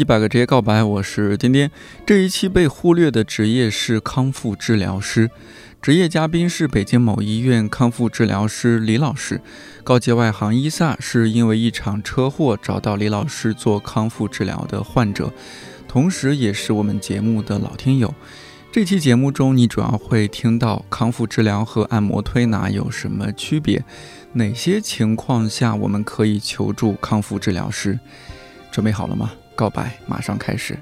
一百个职业告白，我是颠颠。这一期被忽略的职业是康复治疗师，职业嘉宾是北京某医院康复治疗师李老师。告诫外行伊萨是因为一场车祸找到李老师做康复治疗的患者，同时也是我们节目的老听友。这期节目中，你主要会听到康复治疗和按摩推拿有什么区别，哪些情况下我们可以求助康复治疗师？准备好了吗？告白马上开始。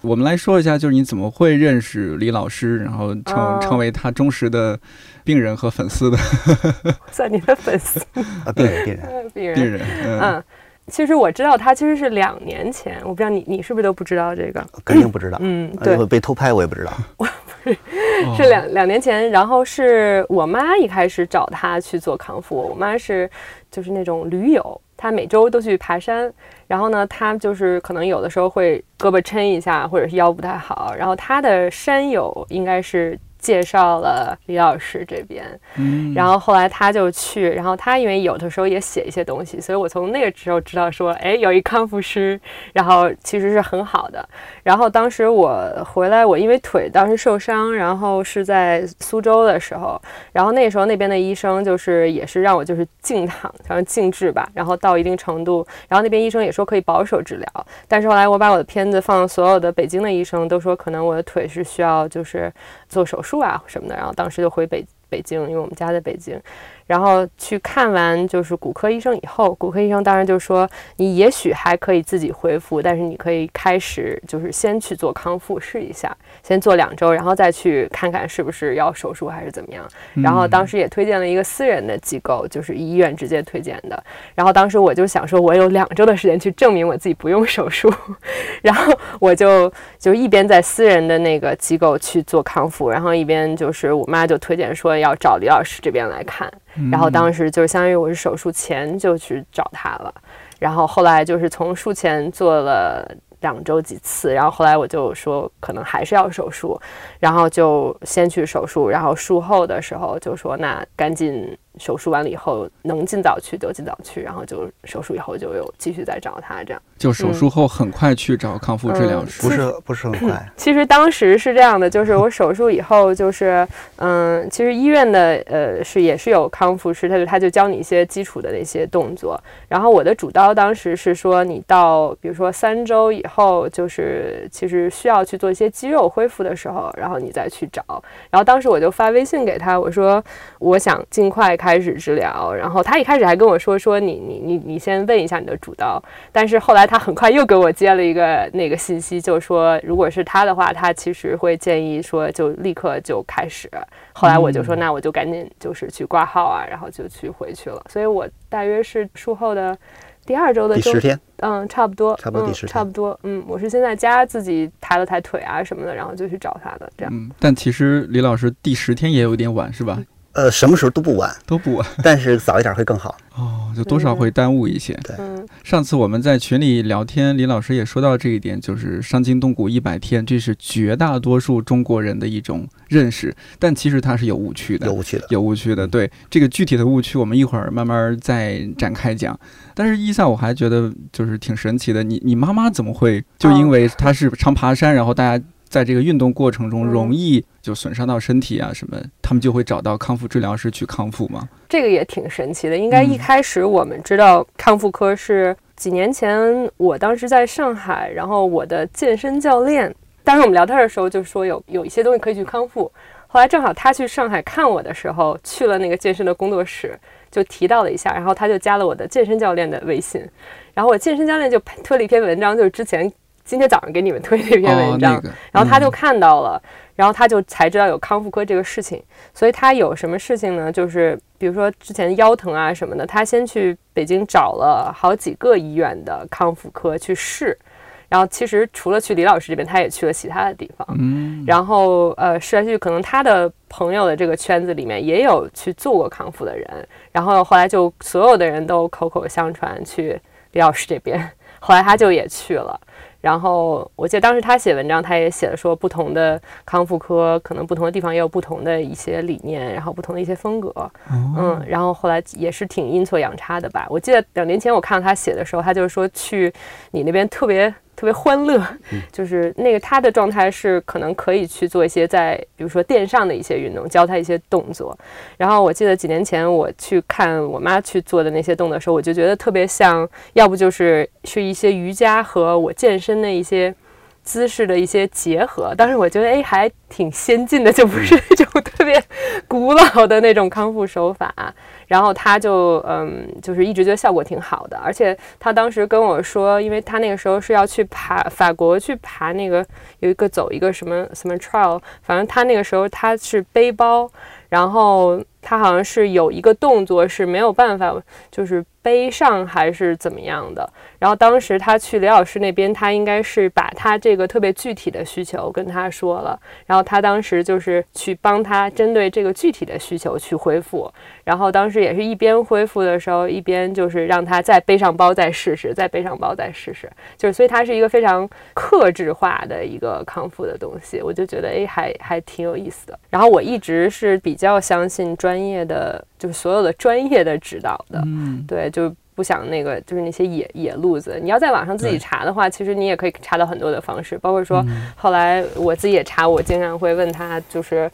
我们来说一下，就是你怎么会认识李老师，然后成成为他忠实的病人和粉丝的？算你的粉丝啊，病人，病人，病人，病人。嗯，其实我知道他其实是两年前，我不知道你你是不是都不知道这个？肯定不知道。嗯，对，被偷拍我也不知道。我 不是，是两两年前，然后是我妈一开始找他去做康复。我妈是就是那种驴友，她每周都去爬山。然后呢，她就是可能有的时候会胳膊抻一下，或者是腰不太好。然后她的山友应该是。介绍了李老师这边，嗯，然后后来他就去，然后他因为有的时候也写一些东西，所以我从那个时候知道说，哎，有一康复师，然后其实是很好的。然后当时我回来，我因为腿当时受伤，然后是在苏州的时候，然后那时候那边的医生就是也是让我就是静躺，然后静治吧，然后到一定程度，然后那边医生也说可以保守治疗，但是后来我把我的片子放所有的北京的医生都说可能我的腿是需要就是做手术。啊什么的，然后当时就回北北京，因为我们家在北京。然后去看完就是骨科医生以后，骨科医生当然就说你也许还可以自己恢复，但是你可以开始就是先去做康复试一下，先做两周，然后再去看看是不是要手术还是怎么样。然后当时也推荐了一个私人的机构，就是医院直接推荐的。然后当时我就想说，我有两周的时间去证明我自己不用手术，然后我就就一边在私人的那个机构去做康复，然后一边就是我妈就推荐说要找李老师这边来看。然后当时就相当于我是手术前就去找他了，然后后来就是从术前做了两周几次，然后后来我就说可能还是要手术，然后就先去手术，然后术后的时候就说那赶紧。手术完了以后，能尽早去就尽早去，然后就手术以后就有继续再找他这样。就手术后很快去找康复治疗师，不是不是很快。其实当时是这样的，就是我手术以后，就是嗯，其实医院的呃是也是有康复师，他就他就教你一些基础的那些动作。然后我的主刀当时是说，你到比如说三周以后，就是其实需要去做一些肌肉恢复的时候，然后你再去找。然后当时我就发微信给他，我说我想尽快开。开始治疗，然后他一开始还跟我说说你你你你先问一下你的主刀，但是后来他很快又给我接了一个那个信息，就说如果是他的话，他其实会建议说就立刻就开始。后来我就说那我就赶紧就是去挂号啊，然后就去回去了。所以我大约是术后的第二周的第十天，嗯，差不多，差不多第十天，差不多，嗯，我是先在家自己抬了抬腿啊什么的，然后就去找他的这样。嗯，但其实李老师第十天也有点晚，是吧？呃，什么时候都不晚，都不晚，但是早一点会更好哦，就多少会耽误一些。对，上次我们在群里聊天，李老师也说到这一点，就是伤筋动骨一百天，这是绝大多数中国人的一种认识，但其实它是有误区的，有误区的，有误区的。对，这个具体的误区，我们一会儿慢慢再展开讲。但是伊萨，我还觉得就是挺神奇的，你你妈妈怎么会就因为她是常爬山，然后大家。在这个运动过程中，容易就损伤到身体啊什么，他们就会找到康复治疗师去康复吗？这个也挺神奇的。应该一开始我们知道康复科是几年前，我当时在上海，然后我的健身教练，当时我们聊天的时候就说有有一些东西可以去康复。后来正好他去上海看我的时候，去了那个健身的工作室，就提到了一下，然后他就加了我的健身教练的微信，然后我健身教练就推了一篇文章，就是之前。今天早上给你们推那篇文章，然后他就看到了，然后他就才知道有康复科这个事情。所以他有什么事情呢？就是比如说之前腰疼啊什么的，他先去北京找了好几个医院的康复科去试。然后其实除了去李老师这边，他也去了其他的地方。嗯。然后呃试来试去，可能他的朋友的这个圈子里面也有去做过康复的人。然后后来就所有的人都口口相传去李老师这边。后来他就也去了。然后我记得当时他写文章，他也写了说，不同的康复科可能不同的地方也有不同的一些理念，然后不同的一些风格。嗯，然后后来也是挺阴错阳差的吧。我记得两年前我看到他写的时候，他就是说去你那边特别。特别欢乐，就是那个他的状态是可能可以去做一些在比如说垫上的一些运动，教他一些动作。然后我记得几年前我去看我妈去做的那些动作的时候，我就觉得特别像，要不就是是一些瑜伽和我健身的一些。姿势的一些结合，当时我觉得哎还挺先进的，就不是那种特别古老的那种康复手法。然后他就嗯，就是一直觉得效果挺好的，而且他当时跟我说，因为他那个时候是要去爬法国去爬那个有一个走一个什么什么 trail，反正他那个时候他是背包，然后他好像是有一个动作是没有办法就是背上还是怎么样的。然后当时他去李老师那边，他应该是把他这个特别具体的需求跟他说了，然后他当时就是去帮他针对这个具体的需求去恢复，然后当时也是一边恢复的时候，一边就是让他再背上包再试试，再背上包再试试，就是所以它是一个非常克制化的一个康复的东西，我就觉得哎还还挺有意思的。然后我一直是比较相信专业的，就是所有的专业的指导的，嗯，对，就。不想那个，就是那些野野路子。你要在网上自己查的话，其实你也可以查到很多的方式，包括说后来我自己也查，我经常会问他，就是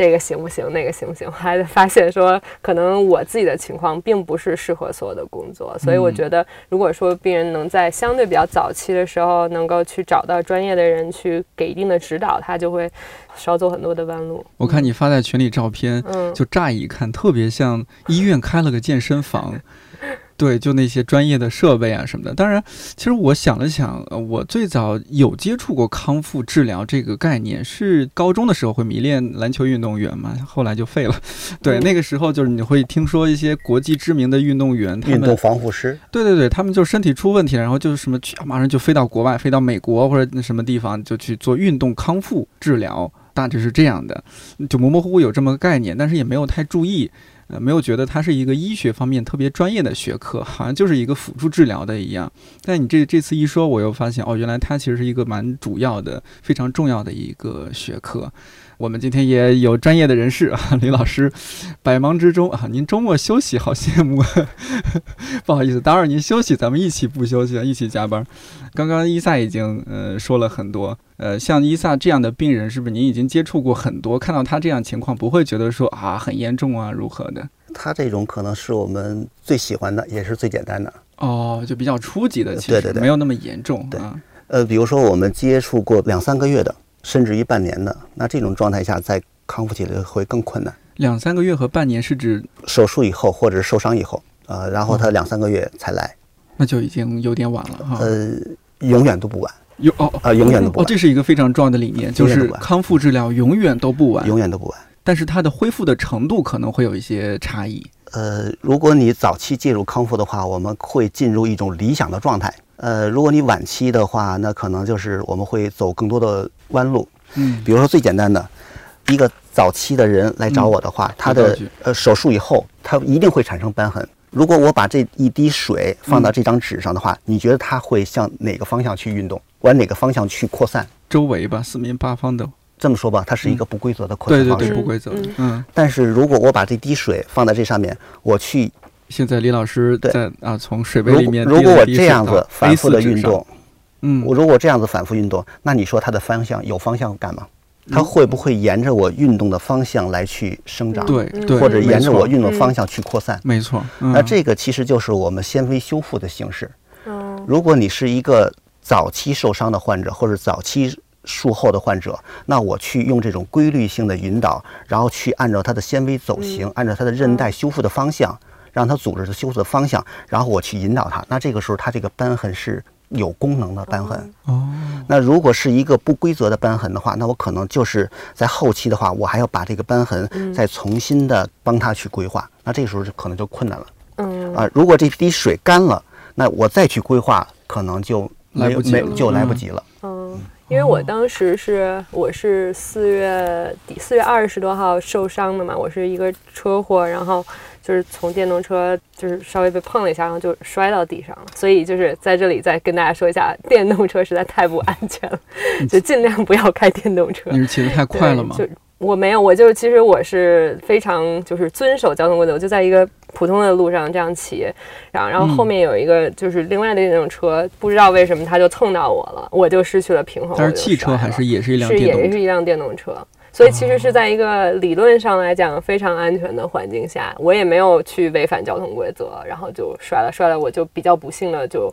这个行不行，那个行不行？还发现说，可能我自己的情况并不是适合所有的工作，所以我觉得，如果说病人能在相对比较早期的时候，能够去找到专业的人去给一定的指导，他就会少走很多的弯路。我看你发在群里照片，嗯，就乍一看特别像医院开了个健身房。对，就那些专业的设备啊什么的。当然，其实我想了想，我最早有接触过康复治疗这个概念，是高中的时候会迷恋篮球运动员嘛，后来就废了。对，那个时候就是你会听说一些国际知名的运动员，运动防护师。对对对，他们就身体出问题，然后就是什么去，马上就飞到国外，飞到美国或者那什么地方，就去做运动康复治疗，大致是这样的，就模模糊糊有这么个概念，但是也没有太注意。呃，没有觉得它是一个医学方面特别专业的学科，好像就是一个辅助治疗的一样。但你这这次一说，我又发现哦，原来它其实是一个蛮主要的、非常重要的一个学科。我们今天也有专业的人士啊，李老师，百忙之中啊，您周末休息，好羡慕。不好意思，打扰您休息，咱们一起不休息，一起加班。刚刚伊萨已经呃说了很多，呃，像伊萨这样的病人，是不是您已经接触过很多？看到他这样情况，不会觉得说啊很严重啊如何的？他这种可能是我们最喜欢的，也是最简单的。哦，就比较初级的，其实没有那么严重。对，呃，比如说我们接触过两三个月的。甚至于半年的，那这种状态下再康复起来会更困难。两三个月和半年是指手术以后或者是受伤以后，呃，然后他两三个月才来，那就已经有点晚了哈。呃，永远都不晚。有哦啊，永远都不晚。哦，这是一个非常重要的理念，就是康复治疗永远都不晚，永远都不晚。但是它的恢复的程度可能会有一些差异。呃，如果你早期介入康复的话，我们会进入一种理想的状态。呃，如果你晚期的话，那可能就是我们会走更多的弯路。嗯，比如说最简单的，一个早期的人来找我的话，他的呃手术以后，他一定会产生瘢痕。如果我把这一滴水放到这张纸上的话，你觉得它会向哪个方向去运动，往哪个方向去扩散？周围吧，四面八方的。这么说吧，它是一个不规则的扩散方式。对对对，不规则。嗯。但是如果我把这滴水放在这上面，我去。现在李老师在啊，从水杯里面如果我这样子反复的运动，嗯，我如果这样子反复运动，那你说它的方向有方向感吗？它会不会沿着我运动的方向来去生长？对对，或者沿着我运动方向去扩散？没错。那这个其实就是我们纤维修复的形式。如果你是一个早期受伤的患者，或者早期术后的患者，那我去用这种规律性的引导，然后去按照它的纤维走形，按照它的韧带修复的方向。让它组织的修复的方向，然后我去引导它。那这个时候，它这个瘢痕是有功能的瘢痕。哦。那如果是一个不规则的瘢痕的话，那我可能就是在后期的话，我还要把这个瘢痕再重新的帮他去规划。那这个时候就可能就困难了。嗯。啊，如果这滴水干了，那我再去规划，可能就来不及，就来不及了。嗯。因为我当时是我是四月底四月二十多号受伤的嘛，我是一个车祸，然后就是从电动车就是稍微被碰了一下，然后就摔到地上了。所以就是在这里再跟大家说一下，电动车实在太不安全了，就尽量不要开电动车。你是骑得太快了吗？就我没有，我就其实我是非常就是遵守交通规则，我就在一个。普通的路上这样骑，然后然后后面有一个就是另外的那种车，不知道为什么他就蹭到我了，我就失去了平衡。但是汽车还是也是一辆，是也是一辆电动车，所以其实是在一个理论上来讲非常安全的环境下，我也没有去违反交通规则，然后就摔了，摔了我就比较不幸的就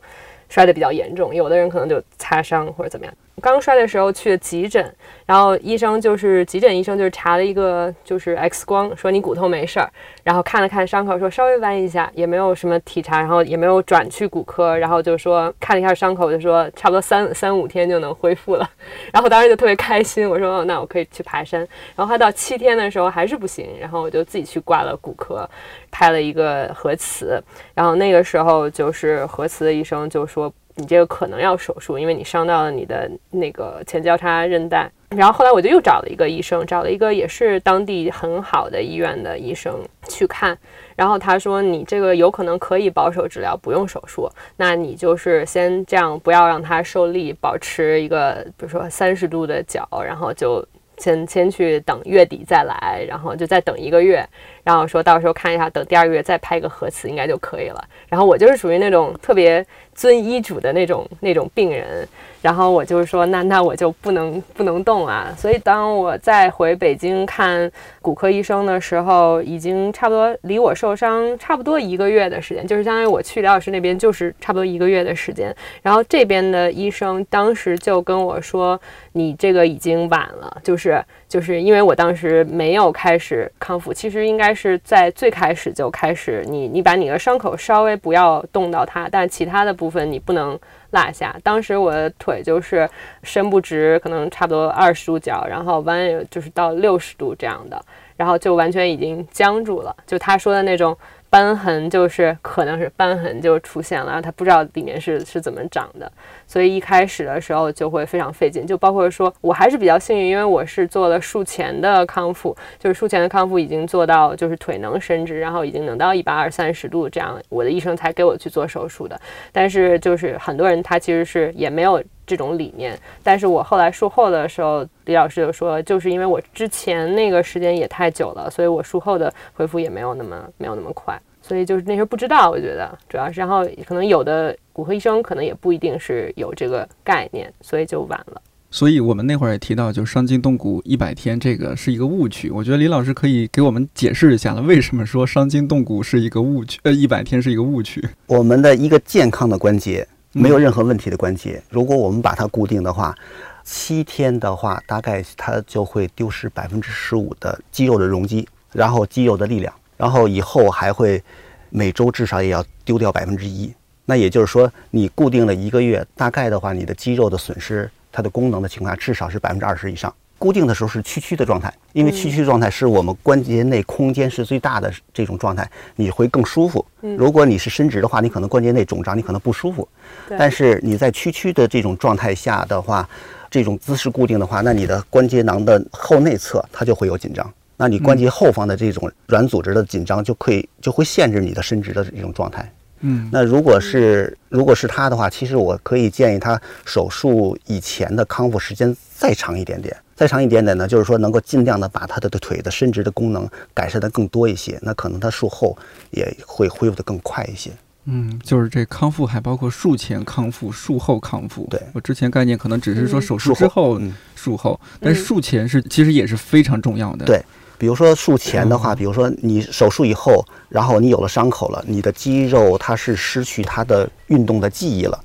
摔得比较严重，有的人可能就擦伤或者怎么样。刚摔的时候去了急诊，然后医生就是急诊医生就是查了一个就是 X 光，说你骨头没事儿，然后看了看伤口，说稍微弯一下，也没有什么体查，然后也没有转去骨科，然后就说看了一下伤口，就说差不多三三五天就能恢复了，然后当时就特别开心，我说那我可以去爬山，然后他到七天的时候还是不行，然后我就自己去挂了骨科，拍了一个核磁，然后那个时候就是核磁的医生就说。你这个可能要手术，因为你伤到了你的那个前交叉韧带。然后后来我就又找了一个医生，找了一个也是当地很好的医院的医生去看。然后他说你这个有可能可以保守治疗，不用手术。那你就是先这样，不要让它受力，保持一个比如说三十度的角，然后就先先去等月底再来，然后就再等一个月。然后说到时候看一下，等第二个月再拍个核磁应该就可以了。然后我就是属于那种特别。遵医嘱的那种那种病人，然后我就说，那那我就不能不能动啊。所以当我再回北京看骨科医生的时候，已经差不多离我受伤差不多一个月的时间，就是相当于我去李老师那边就是差不多一个月的时间。然后这边的医生当时就跟我说，你这个已经晚了，就是就是因为我当时没有开始康复，其实应该是在最开始就开始，你你把你的伤口稍微不要动到它，但其他的部。部分你不能落下。当时我的腿就是伸不直，可能差不多二十度角，然后弯就是到六十度这样的，然后就完全已经僵住了。就他说的那种。瘢痕就是可能是瘢痕就出现了，他不知道里面是是怎么长的，所以一开始的时候就会非常费劲。就包括说我还是比较幸运，因为我是做了术前的康复，就是术前的康复已经做到就是腿能伸直，然后已经能到一百二三十度这样，我的医生才给我去做手术的。但是就是很多人他其实是也没有这种理念，但是我后来术后的时候，李老师就说，就是因为我之前那个时间也太久了，所以我术后的恢复也没有那么没有那么快。所以就是那时候不知道，我觉得主要是，然后可能有的骨科医生可能也不一定是有这个概念，所以就晚了。所以我们那会儿也提到，就伤筋动骨一百天这个是一个误区。我觉得李老师可以给我们解释一下了，为什么说伤筋动骨是一个误区？呃，一百天是一个误区。我们的一个健康的关节，没有任何问题的关节，如果我们把它固定的话，七天的话，大概它就会丢失百分之十五的肌肉的容积，然后肌肉的力量。然后以后还会每周至少也要丢掉百分之一，那也就是说，你固定了一个月，大概的话，你的肌肉的损失，它的功能的情况下，至少是百分之二十以上。固定的时候是屈曲的状态，因为屈曲状态是我们关节内空间是最大的这种状态，你会更舒服。如果你是伸直的话，你可能关节内肿胀，你可能不舒服。但是你在屈曲的这种状态下的话，这种姿势固定的话，那你的关节囊的后内侧它就会有紧张。那你关节后方的这种软组织的紧张就可以就会限制你的伸直的这种状态。嗯，那如果是如果是他的话，其实我可以建议他手术以前的康复时间再长一点点，再长一点点呢，就是说能够尽量的把他的腿的伸直的功能改善的更多一些，那可能他术后也会恢复的更快一些。嗯，就是这康复还包括术前康复、术后康复。对我之前概念可能只是说手术之后、术后，但术前是其实也是非常重要的。对。比如说术前的话，比如说你手术以后，然后你有了伤口了，你的肌肉它是失去它的运动的记忆了。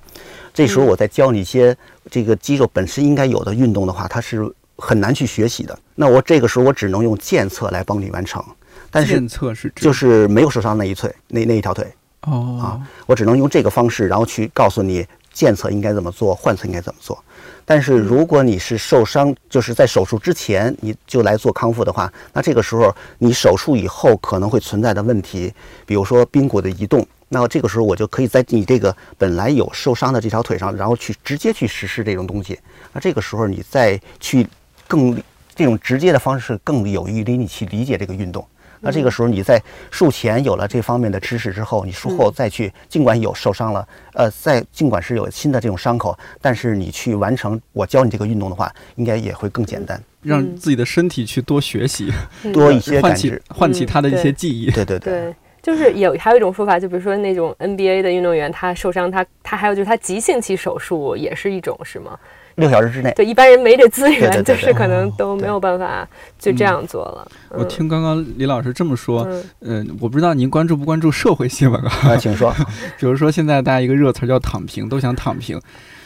这时候我再教你一些这个肌肉本身应该有的运动的话，它是很难去学习的。那我这个时候我只能用健侧来帮你完成。但是健侧是就是没有受伤那一腿那那一条腿哦啊，我只能用这个方式，然后去告诉你健侧应该怎么做，换侧应该怎么做。但是如果你是受伤，就是在手术之前你就来做康复的话，那这个时候你手术以后可能会存在的问题，比如说髌骨的移动，那这个时候我就可以在你这个本来有受伤的这条腿上，然后去直接去实施这种东西。那这个时候你再去更这种直接的方式更有益于你去理解这个运动。那这个时候你在术前有了这方面的知识之后，你术后再去，尽管有受伤了，呃，再尽管是有新的这种伤口，但是你去完成我教你这个运动的话，应该也会更简单。让自己的身体去多学习，多一些感知唤起他的一些记忆。对对对，就是有还有一种说法，就比如说那种 NBA 的运动员，他受伤，他他还有就是他急性期手术也是一种，是吗？六小时之内，对一般人没这资源，就是可能都没有办法就这样做了。我听刚刚李老师这么说，嗯，我不知道您关注不关注社会新闻啊？请说。比如说现在大家一个热词叫“躺平”，都想躺平。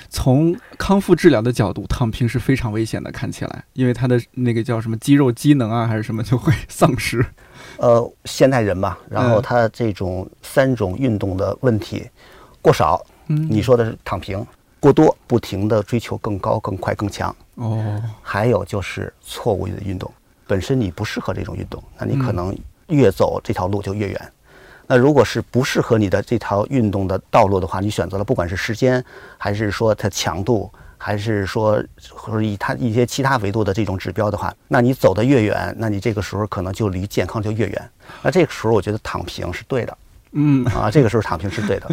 从康复治疗的角度，躺平是非常危险的，看起来，因为他的那个叫什么肌肉机能啊，还是什么就会 丧失。呃，现代人嘛，然后他这种三种运动的问题过少，嗯，你说的是躺平。过多，不停地追求更高、更快、更强。哦，还有就是错误的运动，本身你不适合这种运动，那你可能越走这条路就越远。那如果是不适合你的这条运动的道路的话，你选择了不管是时间，还是说它强度，还是说或者以它一些其他维度的这种指标的话，那你走得越远，那你这个时候可能就离健康就越远。那这个时候，我觉得躺平是对的。嗯啊，这个时候躺平是对的，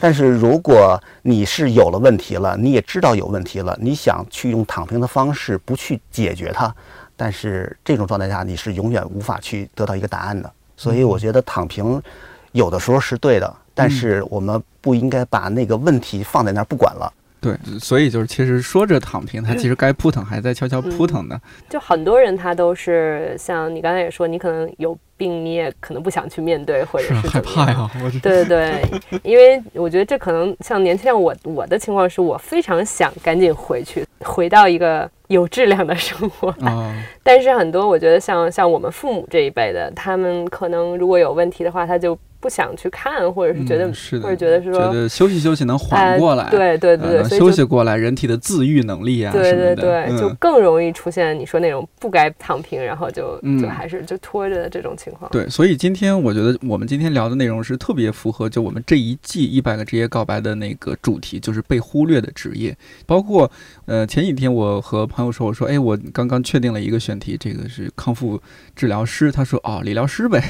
但是如果你是有了问题了，你也知道有问题了，你想去用躺平的方式不去解决它，但是这种状态下你是永远无法去得到一个答案的。所以我觉得躺平有的时候是对的，但是我们不应该把那个问题放在那儿不管了。对，所以就是其实说着躺平，他其实该扑腾还在悄悄扑腾呢。就很多人他都是像你刚才也说，你可能有病，你也可能不想去面对，或者是害怕呀。对对对，因为我觉得这可能像年轻人，我我的情况是我非常想赶紧回去，回到一个有质量的生活。啊，但是很多我觉得像像我们父母这一辈的，他们可能如果有问题的话，他就。不想去看，或者是觉得，或者觉得是说，觉得休息休息能缓过来，对对对，能休息过来，人体的自愈能力啊，对对对，就更容易出现你说那种不该躺平，然后就就还是就拖着的这种情况。对，所以今天我觉得我们今天聊的内容是特别符合就我们这一季一百个职业告白的那个主题，就是被忽略的职业。包括呃前几天我和朋友说，我说哎，我刚刚确定了一个选题，这个是康复治疗师。他说哦，理疗师呗。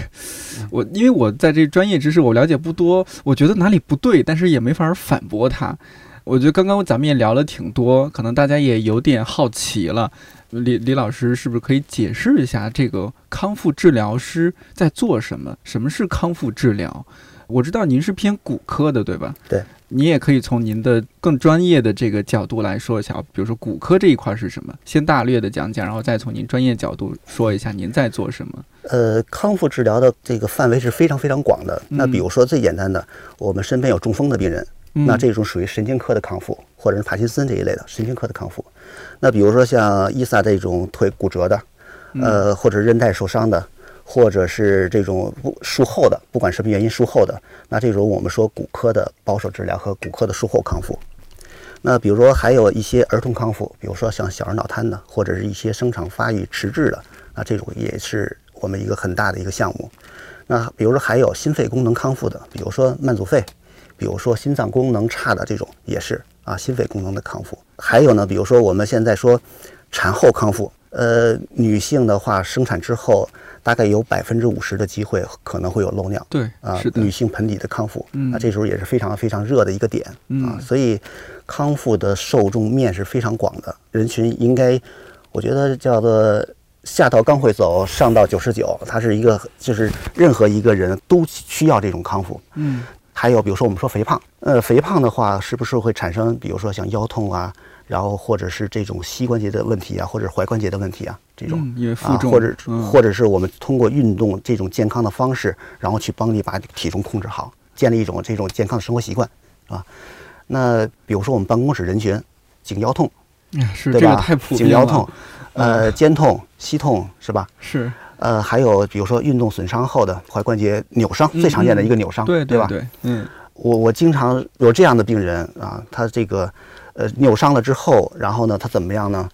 我因为我在这专专业知识我了解不多，我觉得哪里不对，但是也没法反驳他。我觉得刚刚咱们也聊了挺多，可能大家也有点好奇了。李李老师是不是可以解释一下这个康复治疗师在做什么？什么是康复治疗？我知道您是偏骨科的，对吧？对。你也可以从您的更专业的这个角度来说一下，比如说骨科这一块是什么，先大略的讲讲，然后再从您专业角度说一下您在做什么。呃，康复治疗的这个范围是非常非常广的。那比如说最简单的，我们身边有中风的病人，那这种属于神经科的康复，或者是帕金森这一类的神经科的康复。那比如说像伊萨这种腿骨折的，呃，或者韧带受伤的。或者是这种不术后的，不管什么原因术后的，那这种我们说骨科的保守治疗和骨科的术后康复。那比如说还有一些儿童康复，比如说像小儿脑瘫的，或者是一些生长发育迟滞的，那这种也是我们一个很大的一个项目。那比如说还有心肺功能康复的，比如说慢阻肺，比如说心脏功能差的这种也是啊，心肺功能的康复。还有呢，比如说我们现在说产后康复，呃，女性的话生产之后。大概有百分之五十的机会可能会有漏尿，对啊，女性盆底的康复，那这时候也是非常非常热的一个点啊，所以康复的受众面是非常广的，人群应该，我觉得叫做下到刚会走，上到九十九，它是一个就是任何一个人都需要这种康复。嗯，还有比如说我们说肥胖，呃，肥胖的话是不是会产生比如说像腰痛啊？然后或者是这种膝关节的问题啊，或者踝关节的问题啊，这种因为负重，或者或者是我们通过运动这种健康的方式，然后去帮你把体重控制好，建立一种这种健康的生活习惯，啊，那比如说我们办公室人群，颈腰痛，是这个太普遍。颈腰痛，呃，肩痛、膝痛是吧？是。呃，还有比如说运动损伤后的踝关节扭伤，最常见的一个扭伤，对对吧？对，嗯，我我经常有这样的病人啊，他这个。呃，扭伤了之后，然后呢，他怎么样呢？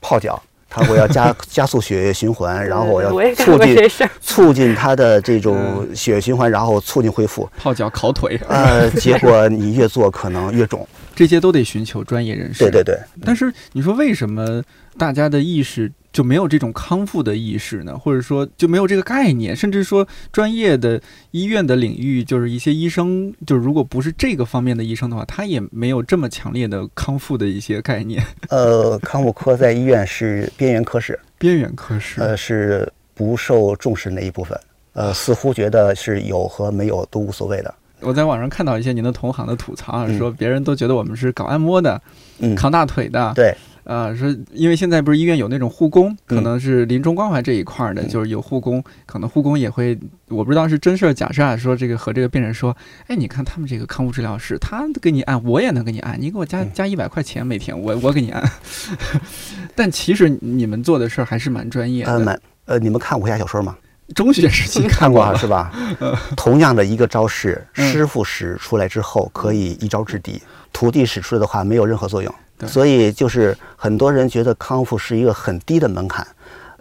泡脚，他我要加 加速血液循环，然后我要促进。促进他的这种血液循环，然后促进恢复。泡脚、烤腿，呃，结果你越做可能越肿。这些都得寻求专业人士。对对对，但是你说为什么大家的意识就没有这种康复的意识呢？或者说就没有这个概念？甚至说专业的医院的领域，就是一些医生，就是如果不是这个方面的医生的话，他也没有这么强烈的康复的一些概念。呃，康复科在医院是边缘科室，边缘科室，呃，是不受重视那一部分。呃，似乎觉得是有和没有都无所谓的。我在网上看到一些您的同行的吐槽啊，嗯说别人都觉得我们是搞按摩的、嗯，扛大腿的，对，啊，说因为现在不是医院有那种护工，可嗯能是临终关怀这一块儿的，嗯就是有护工，可能护工也会，我不知道是真事儿假事儿啊，说这个和这个病人说，哎，你看他们这个康复治疗师，他给你按，我也能给你按，你给我加嗯加一百块钱每天，我我给你按。但其实你们做的事儿还是蛮专业呃，的，蛮呃，你们看武侠小说吗？中学时期看过是吧？同样的一个招式，嗯师傅使出来之后可以一招制敌，徒弟使出来的话没有任何作用。对所以就是很多人觉得康复是一个很低的门槛，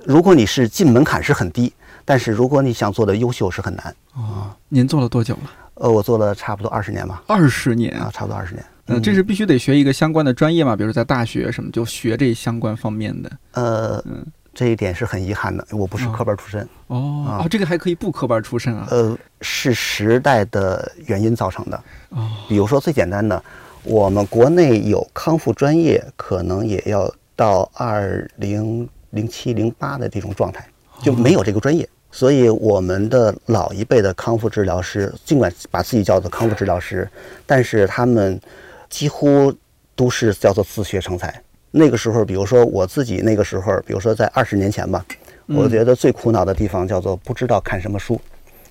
如果你是进门槛是很低，但是如果你想做的优秀是很难。哦，您做了多久了？呃，我做了差不多二十年吧，二十年啊，差不多二十年。嗯，这是必须得学一个相关的专业嘛，比如在大学什么就学这相关方面的。呃嗯，这一点是很遗憾的，我不是哦科班出身，哦、啊哦，这个还可以不科班出身啊。呃，是时代的原因造成的。哦，比如说最简单的，我们国内有康复专业，可能也要到二零零七零八的这种状态，就没有这个专业。所以我们的老一辈的康复治疗师，尽管把自己叫做康复治疗师，但是他们几乎都是叫做自学成才。那个时候，比如说我自己那个时候，比如说在二十年前吧，我觉得最苦恼的地方叫做不知道看什么书，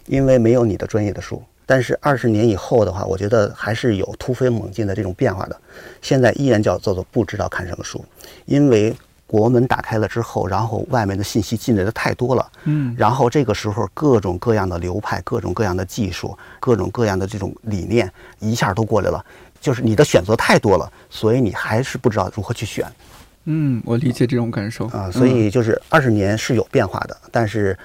因为没有你的专业的书。但是二十年以后的话，我觉得还是有突飞猛进的这种变化的。现在依然叫做做不知道看什么书，因为国门打开了之后，然后外面的信息进来的太多了，嗯，然后这个时候各种各样的流派、各种各样的技术、各种各样的这种理念一下都过来了，就是你的选择太多了，所以你还是不知道如何去选嗯，我理解这种感受啊。所以就是二十年是有变化的，但是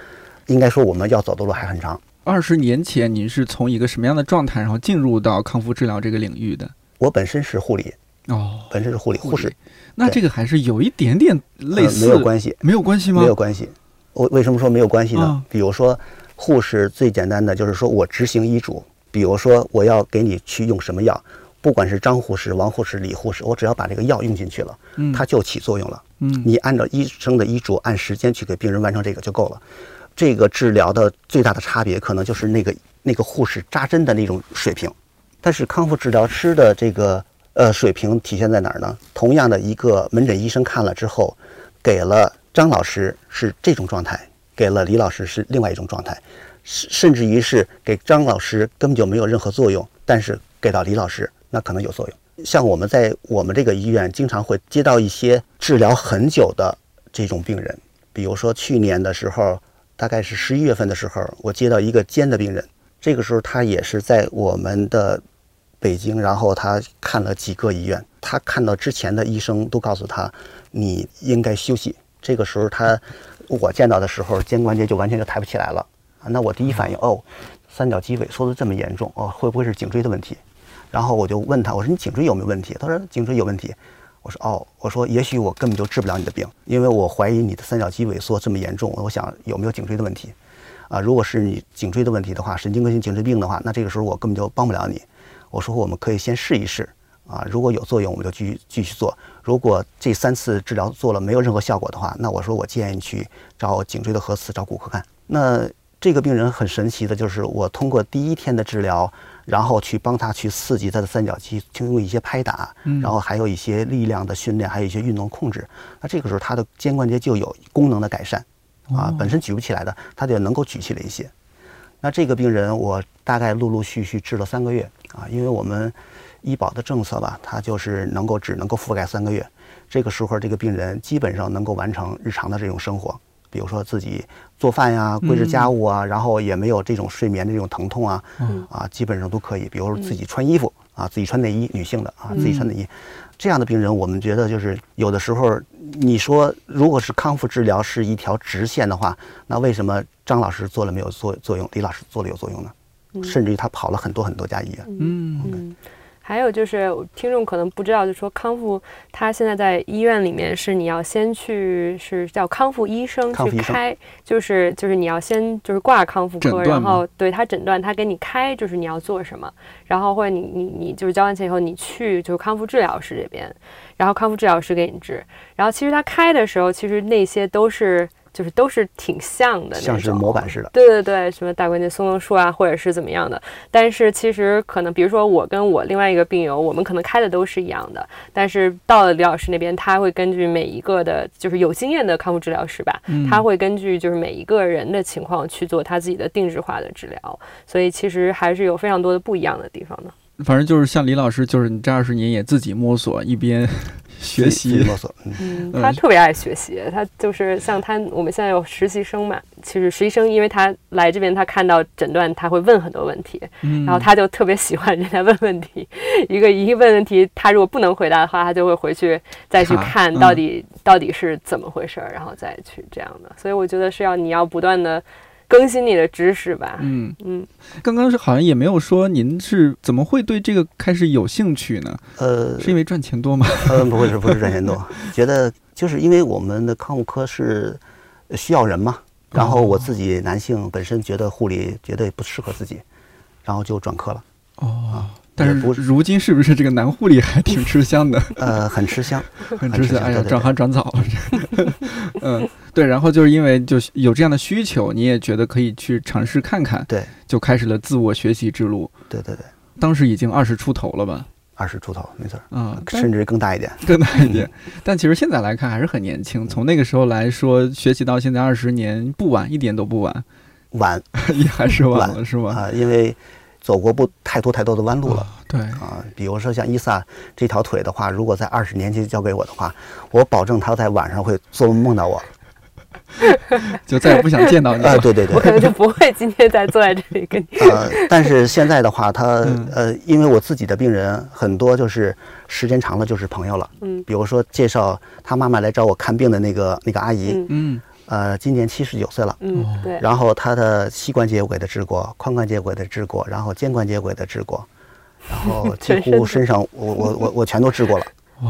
应该说我们要走的路还很长。二十年前您是从一个什么样的状态，然后进入到康复治疗这个领域的？我本身是护理，哦，本身是护理护士，那这个还是有一点点类似，呃没有关系，没有关系吗？没有关系。我为什么说没有关系呢？啊比如说，护士最简单的就是说我执行医嘱，比如说我要给你去用什么药，不管是张护士、王护士、李护士，我只要把这个药用进去了，嗯，它就起作用了。嗯，你按照医生的医嘱，按时间去给病人完成这个就够了。这个治疗的最大的差别，可能就是那个那个护士扎针的那种水平。但是康复治疗师的这个呃水平体现在哪儿呢？同样的一个门诊医生看了之后，给了张老师是这种状态，给了李老师是另外一种状态，甚甚至于是给张老师根本就没有任何作用，但是给到李老师那可能有作用。像我们在我们这个医院经常会接到一些治疗很久的这种病人，比如说去年的时候，大概是十一月份的时候，我接到一个肩的病人，这个时候他也是在我们的北京，然后他看了几个医院，他看到之前的医生都告诉他，你应该休息。这个时候他我见到的时候，肩关节就完全就抬不起来了啊。那我第一反应哦，三角肌萎缩的这么严重哦，会不会是颈椎的问题？然后我就问他，我说你颈椎有没有问题？他说颈椎有问题。我说哦，我说也许我根本就治不了你的病，因为我怀疑你的三角肌萎缩这么严重，我想有没有颈椎的问题？啊，如果是你颈椎的问题的话，神经根性颈椎病的话，那这个时候我根本就帮不了你。我说我们可以先试一试啊，如果有作用，我们就继续继续做。如果这三次治疗做了没有任何效果的话，那我说我建议你去找颈椎的核磁，找骨科看。那这个病人很神奇的就是，我通过第一天的治疗，然后去帮他去刺激他的三角肌，通过一些拍打，然后还有一些力量的训练，还有一些运动控制。那这个时候他的肩关节就有功能的改善，啊，本身举不起来的，他就能够举起来一些。那这个病人我大概陆陆续续治了三个月啊，因为我们医保的政策吧，它就是能够只能够覆盖三个月。这个时候，这个病人基本上能够完成日常的这种生活，比如说自己做饭呀、归置家务啊，然后也没有这种睡眠的这种疼痛啊，啊，基本上都可以。比如说自己穿衣服啊，自己穿内衣，女性的啊，自己穿内衣，这样的病人，我们觉得就是有的时候，你说如果是康复治疗是一条直线的话，那为什么张老师做了没有作作用，李老师做了有作用呢？甚至于他跑了很多很多家医院。嗯。还有就是，听众可能不知道，就说康复，他现在在医院里面是你要先去，是叫康复医生去开，就是就是你要先就是挂康复科，然后对他诊断，他给你开，就是你要做什么，然后或者你你你就是交完钱以后，你去就是康复治疗师这边，然后康复治疗师给你治，然后其实他开的时候，其实那些都是。就是都是挺像的，像是模板似的。对对对，什么大关节松动术啊，或者是怎么样的。但是其实可能，比如说我跟我另外一个病友，我们可能开的都是一样的。但是到了李老师那边，他会根据每一个的，就是有经验的康复治疗师吧，他会根据就是每一个人的情况去做他自己的定制化的治疗。所以其实还是有非常多的不一样的地方的。反正就是像李老师，就是你这二十年也自己摸索，一边 学习摸索。嗯，他特别爱学习，他就是像他，我们现在有实习生嘛。其实实习生，因为他来这边，他看到诊断，他会问很多问题，然后他就特别喜欢人家问问题。一个一问问题，他如果不能回答的话，他就会回去再去看到底到底是怎么回事儿，然后再去这样的。所以我觉得是要你要不断的。更新你的知识吧。嗯嗯，刚刚是好像也没有说您是怎么会对这个开始有兴趣呢？呃，是因为赚钱多吗？呃，不会是，不是赚钱多，觉得就是因为我们的康复科是需要人嘛。然后我自己男性本身觉得护理绝对不适合自己，然后就转科了。哦。但是如今是不是这个男护理还挺吃香的？呃，很吃香，很吃香。哎呀，转行转早了。嗯，对。然后就是因为就有这样的需求，你也觉得可以去尝试看看。对，就开始了自我学习之路。对对对。当时已经二十出头了吧？二十出头，没错。嗯，甚至更大一点，更大一点。但其实现在来看还是很年轻。从那个时候来说，学习到现在二十年不晚，一点都不晚。晚，也还是晚了，是吗？啊，因为。走过不太多太多的弯路了，对啊，比如说像伊萨这条腿的话，如果在二十年前交给我的话，我保证他在晚上会做梦梦到我，就再也不想见到你了。对对对，我可能就不会今天再坐在这里跟你。呃，但是现在的话，他呃，因为我自己的病人很多，就是时间长了就是朋友了。嗯，比如说介绍他妈妈来找我看病的那个那个阿姨，嗯。呃，今年七十九岁了，嗯，对。然后他的膝关节我给他治过，髋关节我给他治过，然后肩关节我给他治过，然后几乎身上我我我我全都治过了，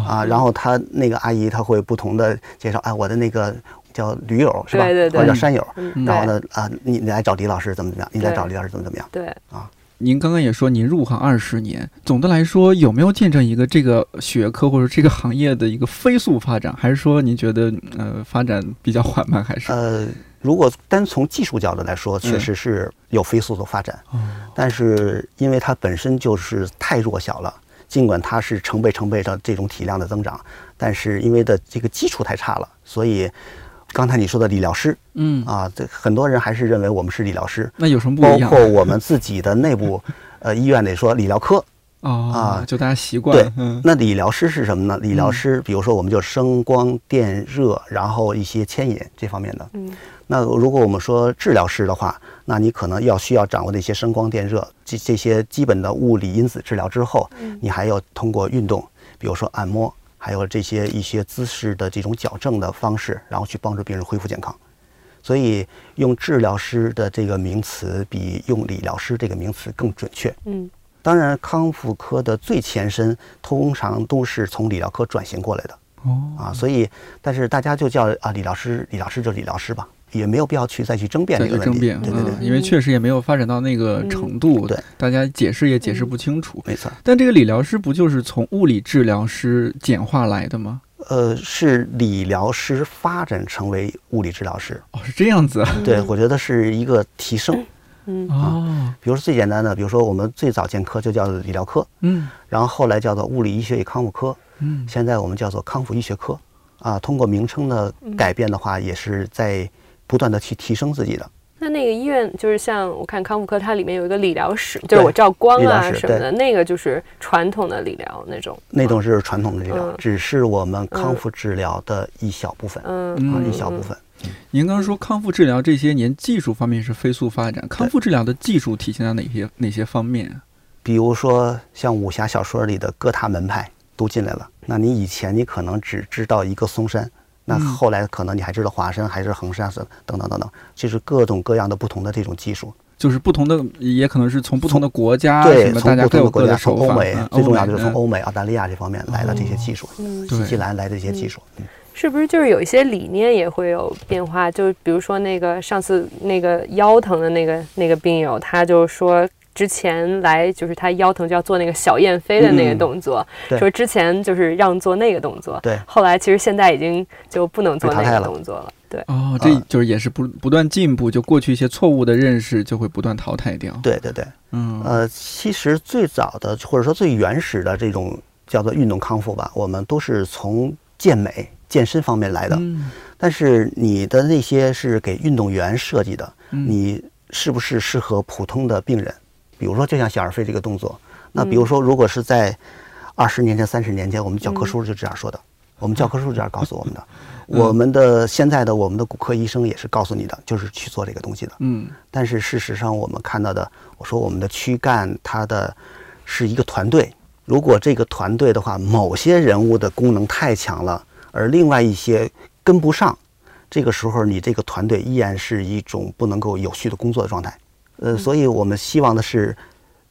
啊。然后他那个阿姨他会不同的介绍，哎，我的那个叫驴友是吧？对对对。或者叫山友，然后呢啊，你你来找李老师怎么怎么样？你来找李老师怎么怎么样？对啊。您刚刚也说您入行二十年，总的来说有没有见证一个这个学科或者这个行业的一个飞速发展，还是说您觉得呃发展比较缓慢？还是呃，如果单从技术角度来说，确实是有飞速的发展，但是因为它本身就是太弱小了，尽管它是成倍成倍的这种体量的增长，但是因为的这个基础太差了，所以。刚才你说的理疗师，嗯啊，这很多人还是认为我们是理疗师。那有什么不一样？包括我们自己的内部，呃，医院得说理疗科。啊，就大家习惯。对，那理疗师是什么呢？理疗师，比如说我们就声光电热，然后一些牵引这方面的。嗯。那如果我们说治疗师的话，那你可能要需要掌握那些声光电热这这些基本的物理因子治疗之后，嗯你还要通过运动，比如说按摩。还有这些一些姿势的这种矫正的方式，然后去帮助病人恢复健康。所以用治疗师的这个名词比用理疗师这个名词更准确。嗯，当然康复科的最前身通常都是从理疗科转型过来的。哦，啊，所以但是大家就叫啊理疗师，理疗师就理疗师吧。也没有必要去再去争辩这个问题，对对对，因为确实也没有发展到那个程度，对，大家解释也解释不清楚，没错。但这个理疗师不就是从物理治疗师简化来的吗？呃，是理疗师发展成为物理治疗师，哦，是这样子啊？对，我觉得是一个提升，嗯。啊，比如说最简单的，比如说我们最早建科就叫理疗科，嗯，然后后来叫做物理医学与康复科，嗯，现在我们叫做康复医学科，啊，通过名称的改变的话，也是在。不断的去提升自己的。那那个医院就是像我看康复科，它里面有一个理疗室，就是我照光啊什么的，那个就是传统的理疗那种。那种是传统的治疗，只是我们康复治疗的一小部分，嗯，一小部分。您刚刚说康复治疗这些年技术方面是飞速发展，康复治疗的技术体现在哪些哪些方面？比如说像武侠小说里的各大门派都进来了，那你以前你可能只知道一个嵩山，那后来可能你还知道华生还是衡山等等等等，其实各种各样的不同的这种技术。就是不同的，也可能是从不同的国家，对，从不同的国家，从欧美，最重要就是从欧美、澳大利亚这方面来的这些技术，新西兰来的这些技术，是不是就是有一些理念也会有变化？就比如说那个上次那个腰疼的那个那个病友，他就说。之前来就是他腰疼就要做那个小燕飞的那个动作，说之前就是让做那个动作，对，后来其实现在已经就不能做那个动作了，对。哦，这就是也是不不断进步，就过去一些错误的认识就会不断淘汰掉。对对对，嗯，呃，其实最早的或者说最原始的这种叫做运动康复吧，我们都是从健美、健身方面来的，但是你的那些是给运动员设计的，你是不是适合普通的病人？比如说，就像小儿飞这个动作，那比如说，如果是在二十年前、三十年前，我们教科书就这样说的，我们教科书这样告诉我们的，我们的现在的我们的骨科医生也是告诉你的，就是去做这个东西的。嗯。但是事实上，我们看到的，我说我们的躯干它的是一个团队，如果这个团队的话，某些人物的功能太强了，而另外一些跟不上，这个时候你这个团队依然是一种不能够有序的工作的状态。呃，所以我们希望的是，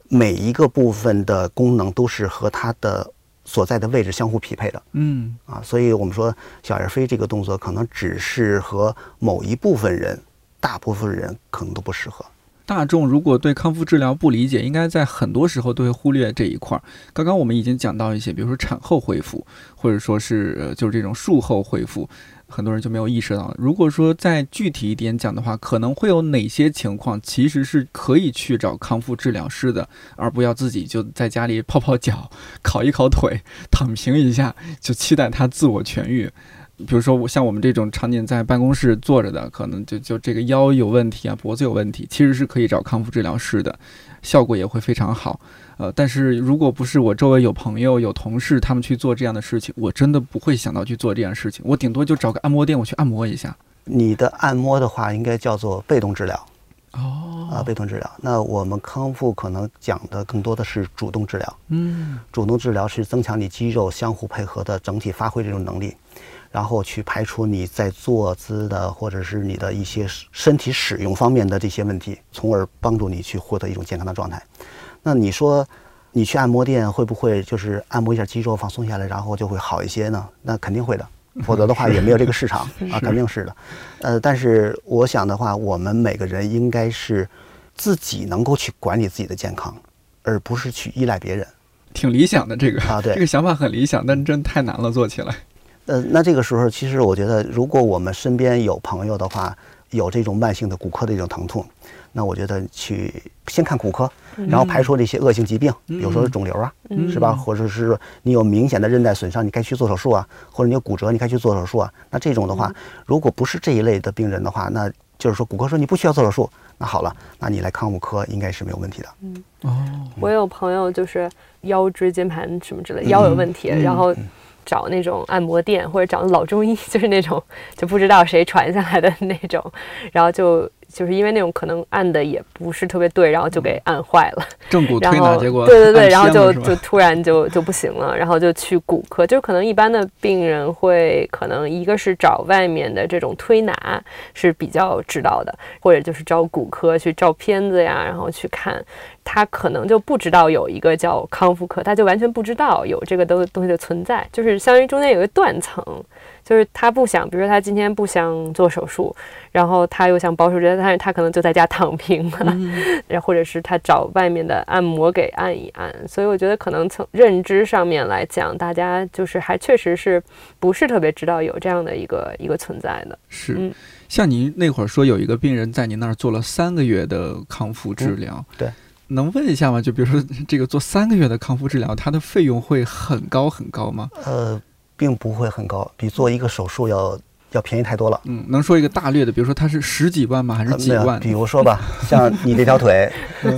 每一个部分的功能都是和它的所在的位置相互匹配的。嗯，啊，所以我们说小儿飞这个动作可能只适合某一部分人，大部分人可能都不适合。大众如果对康复治疗不理解，应该在很多时候都会忽略这一块儿。刚刚我们已经讲到一些，比如说产后恢复，或者说是就是这种术后恢复。很多人就没有意识到，如果说再具体一点讲的话，可能会有哪些情况其实是可以去找康复治疗师的，而不要自己就在家里泡泡脚、烤一烤腿、躺平一下就期待他自我痊愈。比如说，我像我们这种常年在办公室坐着的，可能就就这个腰有问题啊，脖子有问题，其实是可以找康复治疗师的，效果也会非常好。呃，但是如果不是我周围有朋友、有同事，他们去做这样的事情，我真的不会想到去做这样事情。我顶多就找个按摩店，我去按摩一下。你的按摩的话，应该叫做被动治疗。哦，啊，被动治疗。那我们康复可能讲的更多的是主动治疗。嗯，主动治疗是增强你肌肉相互配合的整体发挥这种能力。然后去排除你在坐姿的或者是你的一些身体使用方面的这些问题，从而帮助你去获得一种健康的状态。那你说，你去按摩店会不会就是按摩一下肌肉放松下来，然后就会好一些呢？那肯定会的，否则的话也没有这个市场 啊，肯定是的。呃，但是我想的话，我们每个人应该是自己能够去管理自己的健康，而不是去依赖别人。挺理想的这个啊，对，这个想法很理想，但真太难了做起来。呃，那这个时候，其实我觉得，如果我们身边有朋友的话，有这种慢性的骨科的一种疼痛，那我觉得去先看骨科，然后排除这些恶性疾病，比如说肿瘤啊，是吧？或者是你有明显的韧带损伤，你该去做手术啊；或者你有骨折，你该去做手术啊。那这种的话，如果不是这一类的病人的话，那就是说骨科说你不需要做手术，那好了，那你来康复科应该是没有问题的。嗯，哦，我有朋友就是腰椎间盘什么之类，腰有问题，然后。找那种按摩店，或者找老中医，就是那种就不知道谁传下来的那种，然后就。就是因为那种可能按的也不是特别对，然后就给按坏了，正骨推拿结果对对对，然后就就突然就就不行了，然后就去骨科，就可能一般的病人会可能一个是找外面的这种推拿是比较知道的，或者就是找骨科去照片子呀，然后去看，他可能就不知道有一个叫康复科，他就完全不知道有这个东东西的存在，就是相当于中间有一个断层。就是他不想，比如说他今天不想做手术，然后他又想保守着，但是他可能就在家躺平了，然后或者是他找外面的按摩给按一按。所以我觉得可能从认知上面来讲，大家就是还确实是不是特别知道有这样的一个一个存在的。是，像您那会儿说有一个病人在您那儿做了三个月的康复治疗，对，能问一下吗？就比如说这个做三个月的康复治疗，它的费用会很高很高吗？呃。并不会很高，比做一个手术要要便宜太多了。嗯，能说一个大略的，比如说它是十几万吗？还是几万？比如说吧，像你这条腿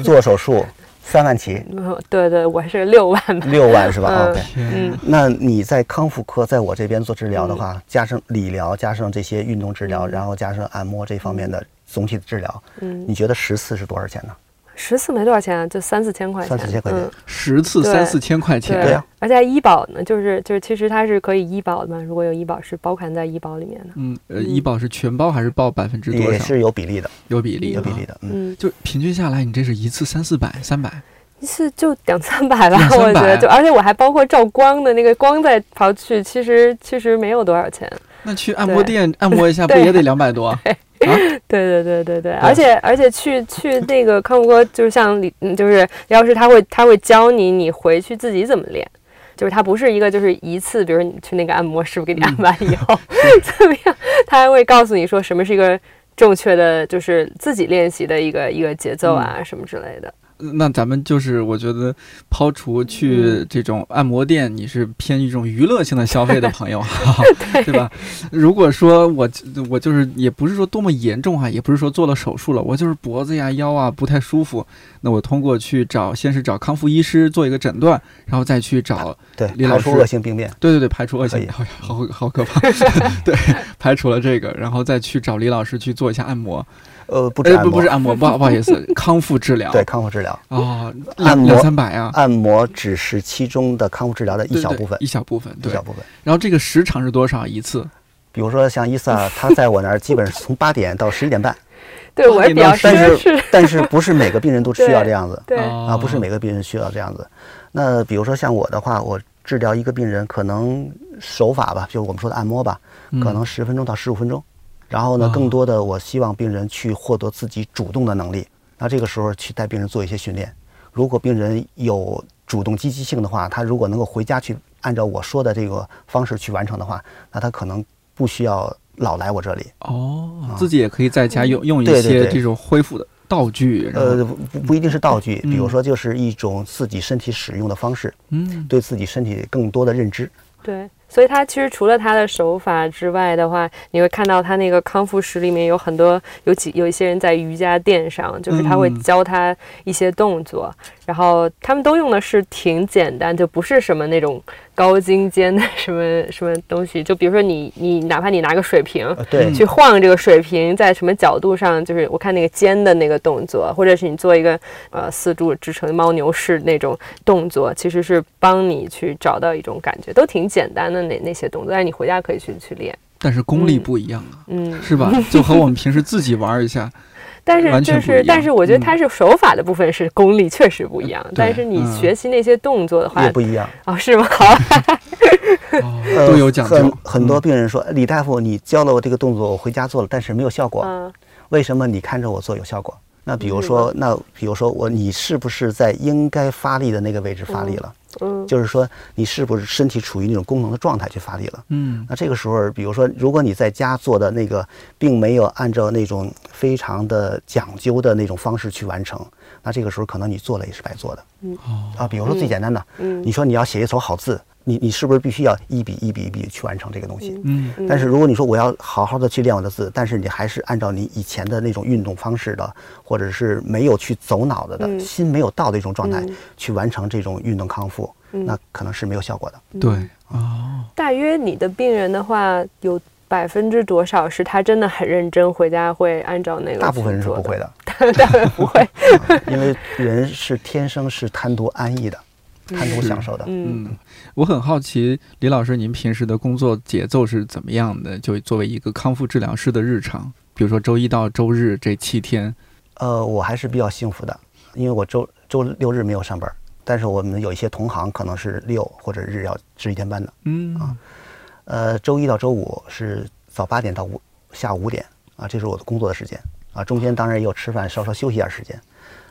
做手术三万起。对对，我是六万。六万是吧？OK。嗯，那你在康复科在我这边做治疗的话，加上理疗，加上这些运动治疗，然后加上按摩这方面的总体的治疗，嗯，你觉得十次是多少钱呢？十次没多少钱啊，就三四千块钱，三四千块钱嗯十次三四千块钱，对啊而且还医保呢，就是就是其实它是可以医保的嘛，如果有医保是包含在医保里面的。嗯，呃，嗯医保是全包还是报百分之多少？也是有比例的，有比例，有比例。的。嗯，嗯，就平均下来，你这是一次三四百、三百，一次就两三百吧我觉得就而且我还包括照光的那个光再刨去，其实其实没有多少钱。那去按摩店按摩一下，不也得两百多？对对对对对，而且而且去去那个康复科，就是像李，嗯就是李老师他会他会教你，你回去自己怎么练。就是他不是一个，就是一次，比如你去那个按摩师傅给你按完以后 怎么样，他还会告诉你说什么是一个正确的，就是自己练习的一个一个节奏啊、什么之类的。那咱们就是，我觉得抛除去嗯这种按摩店，你是偏一种娱乐性的消费的朋友，对吧？如果说我我就是也不是说多么严重哈，也不是说做了手术了，我就是脖子呀、腰啊不太舒服，那我通过去找，先是找康复医师做一个诊断，然后再去找，对，李老排除师恶性病变。对对对，排除恶，性好好好可怕，对，排除了这个，然后再去找李老师去做一下按摩，呃，不止哎，按摩，不不是按摩，不好不好意思，康复治疗，对康复治疗，哦，按摩两两三百啊，按摩只是其中的康复治疗的一小部分，一小部分，一小。部分。然后这个时长是多少一次？比如说像伊萨，他在我那儿基本是从八点到十一点半，对我也比较但奢是，但是不是每个病人都需要这样子对，啊？不是每个病人需要这样子。那比如说像我的话，我治疗一个病人，可能手法吧，就是我们说的按摩吧，嗯可能十分钟到十五分钟。然后呢哦，更多的我希望病人去获得自己主动的能力。那这个时候去带病人做一些训练。如果病人有主动积极性的话，他如果能够回家去按照我说的这个方式去完成的话，那他可能不需要老来我这里。哦，自己也可以在家用用一些这种恢复的道具，呃，不不不一定是道具，比如嗯说就是一种自己身体使用的方式，嗯，对自己身体更多的认知。对，所以他其实除了他的手法之外的话，你会看到他那个康复室里面有很多有几有一些人在瑜伽垫上，就是他会嗯教他一些动作，然后他们都用的是挺简单，就不是什么那种高精尖的什么 什么东西。就比如说你你哪怕你拿个水瓶。呃，对嗯去晃这个水瓶在什么角度上，就是我看那个尖的那个动作，或者是你做一个呃四柱支撑猫牛式那种动作，其实是帮你去找到一种感觉，都挺简单的那那些动作，但是你回家可以去去练，但是功力嗯不一样啊，嗯，是吧？就和我们平时自己玩一下，但是完就是，全不一样但是我觉得嗯它是手法的部分是功力确实不一样，但是你嗯学习那些动作的话也，不一样。哦，是吗？好，都有讲究很，很多嗯病人说，李大夫，你教了我这个动作，我回家做了，但是没有效果。嗯为什么你看着我做有效果？那比如说，那比如说我，你是不是在应该发力的那个位置发力了？嗯，就是说，你是不是身体处于那种功能的状态去发力了？嗯。那这个时候，比如说，如果你在家做的那个，并没有按照那种非常的讲究的那种方式去完成，那这个时候可能你做了也是白做的。嗯。啊，比如说最简单的，嗯。你说你要写一手好字，你你是不是必须要一笔一笔一笔去完成这个东西？嗯但是如果你说我要好好的去练我的字，但是你还是按照你以前的那种运动方式的，或者是没有去走脑子的、嗯心没有到的一种状态、嗯去完成这种运动康复，那可能是没有效果的。对哦，大约你的病人的话，有百分之多少是他真的很认真，回家会按照那个？大部分人是不会，的，大部分不会。因为人是天生是贪图安逸的，贪图享受的。嗯嗯，我很好奇，李老师，您平时的工作节奏是怎么样的？就作为一个康复治疗师的日常，比如说周一到周日这七天，呃，我还是比较幸福的，因为我周周六日没有上班，但是我们有一些同行可能是六或者日要值一天班的。嗯啊呃，周一到周五是早八点到五下午五点啊，这是我的工作的时间啊，中间当然也有吃饭稍稍休息一下时间。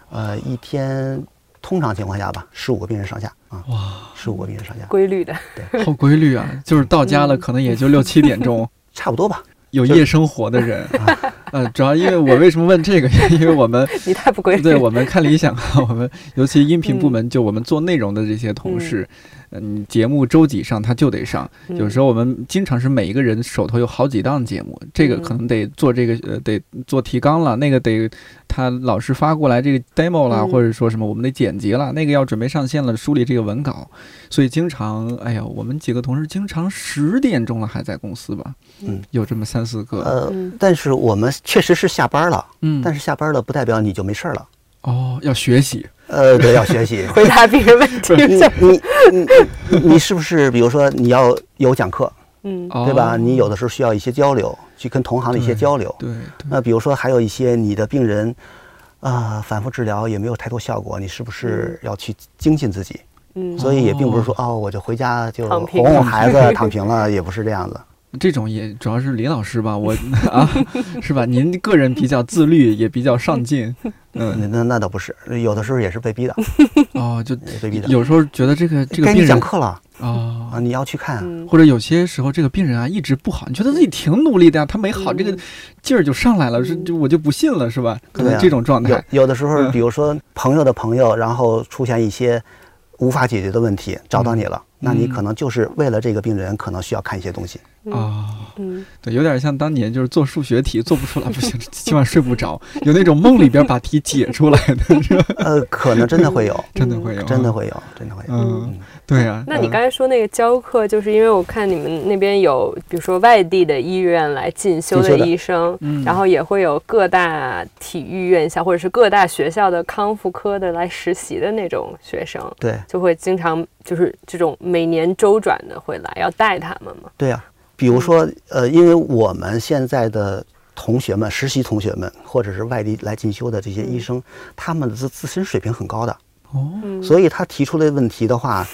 呃，一天通常情况下吧，十五个病人上下啊，哇，十五个病人上下，规律的，对 好规律啊！就是到家了，嗯可能也就六七点钟。差不多吧。有夜生活的人，呃，主要因为我为什么问这个？因为我们你太不规律。对我们看理想啊，我们尤其音频部嗯门，就我们做内容的这些同事，嗯，节目周几上他就得上。嗯有时候我们经常是每一个人手头有好几档节目，这个嗯可能得做这个呃得做提纲了，那个得他老师发过来这个 demo 了，嗯或者说什么我们得剪辑了，那个要准备上线了，梳理这个文稿。所以经常，哎呀，我们几个同事经常十点钟了还在公司吧，嗯，有这么三四个，呃嗯，但是我们确实是下班了，嗯，但是下班了不代表你就没事儿了。哦，要学习。呃，对，要学习 回答别人问题。你 你你你是不是，比如说你要有讲课，嗯，对吧？你有的时候需要一些交流，去跟同行的一些交流。对。那比如说还有一些你的病人，啊，反复治疗也没有太多效果，你是不是要去精进自己？嗯。所以也并不是说哦，我就回家就哄哄孩子 躺平了，也不是这样子。这种也主要是李老师吧，我 啊，是吧？您个人比较自律，也比较上进，嗯，那那倒不是，有的时候也是被逼的。哦，就被逼的。有时候觉得这个这个病人讲课了啊啊，你要去看，或者有些时候这个病人啊一直不好，你觉得自己挺努力的呀，他没好，这个劲儿就上来了，是就我就不信了，是吧？可能这种状态。有的时候，比如说朋友的朋友，然后出现一些无法解决的问题，找到你了。那你可能就是为了这个病人，可能需要看一些东西。啊。嗯，对，有点像当年就是做数学题做不出来，不行，今晚睡不着，有那种梦里边把题解出来的，是吧？呃，可能真的会有，真的会有，真的会有，真的会有。嗯，对呀。那你刚才说那个教课，就是因为我看你们那边有，比如说外地的医院来进修的医生，然后也会有各大体育院校或者是各大学校的康复科的来实习的那种学生，对，就会经常就是这种。每年周转的会来，要带他们嘛？对呀，比如说，呃，因为我们现在的同学们、实习同学们，或者是外地来进修的这些医生，他们的自自身水平很高的哦，所以他提出的问题的话，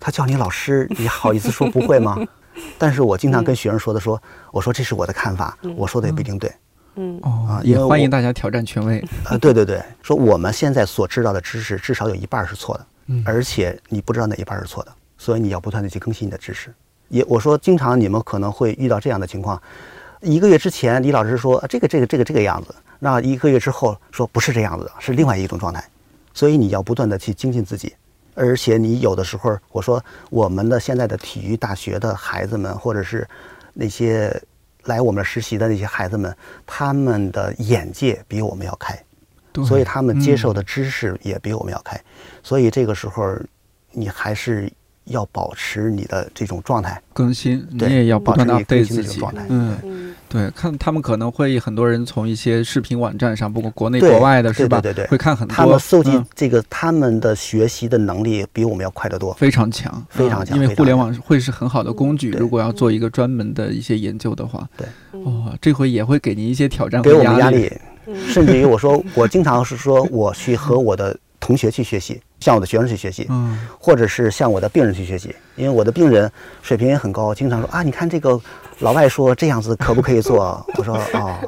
他叫你老师，你好意思说不会吗？但是我经常跟学生说的说，我说这是我的看法，我说的也不一定对，嗯。哦，也欢迎大家挑战权威。啊，对对对，说我们现在所知道的知识至少有一半是错的，而且你不知道哪一半是错的。所以你要不断的去更新你的知识，也我说经常你们可能会遇到这样的情况，一个月之前李老师说这个这个这个这个样子，那一个月之后说不是这样子的，是另外一种状态，所以你要不断的去精进自己，而且你有的时候我说我们的现在的体育大学的孩子们，或者是那些来我们实习的那些孩子们，他们的眼界比我们要开，所以他们接受的知识也比我们要开，所以这个时候你还是。要保持你的这种状态更新，你也要不断的 update 自己。嗯，对，看他们可能会很多人从一些视频网站上，不管国内国外的，是吧？对对对，会看很多。他们搜集这个，他们的学习的能力比我们要快得多，非常强，非常强。因为互联网会是很好的工具，如果要做一个专门的一些研究的话，对。哦，这回也会给您一些挑战，给我们压力，甚至于我说，我经常是说，我去和我的。同学去学习，向我的学生去学习，嗯，或者是向我的病人去学习，因为我的病人水平也很高，经常说啊，你看这个老外说这样子可不可以做？我说哦，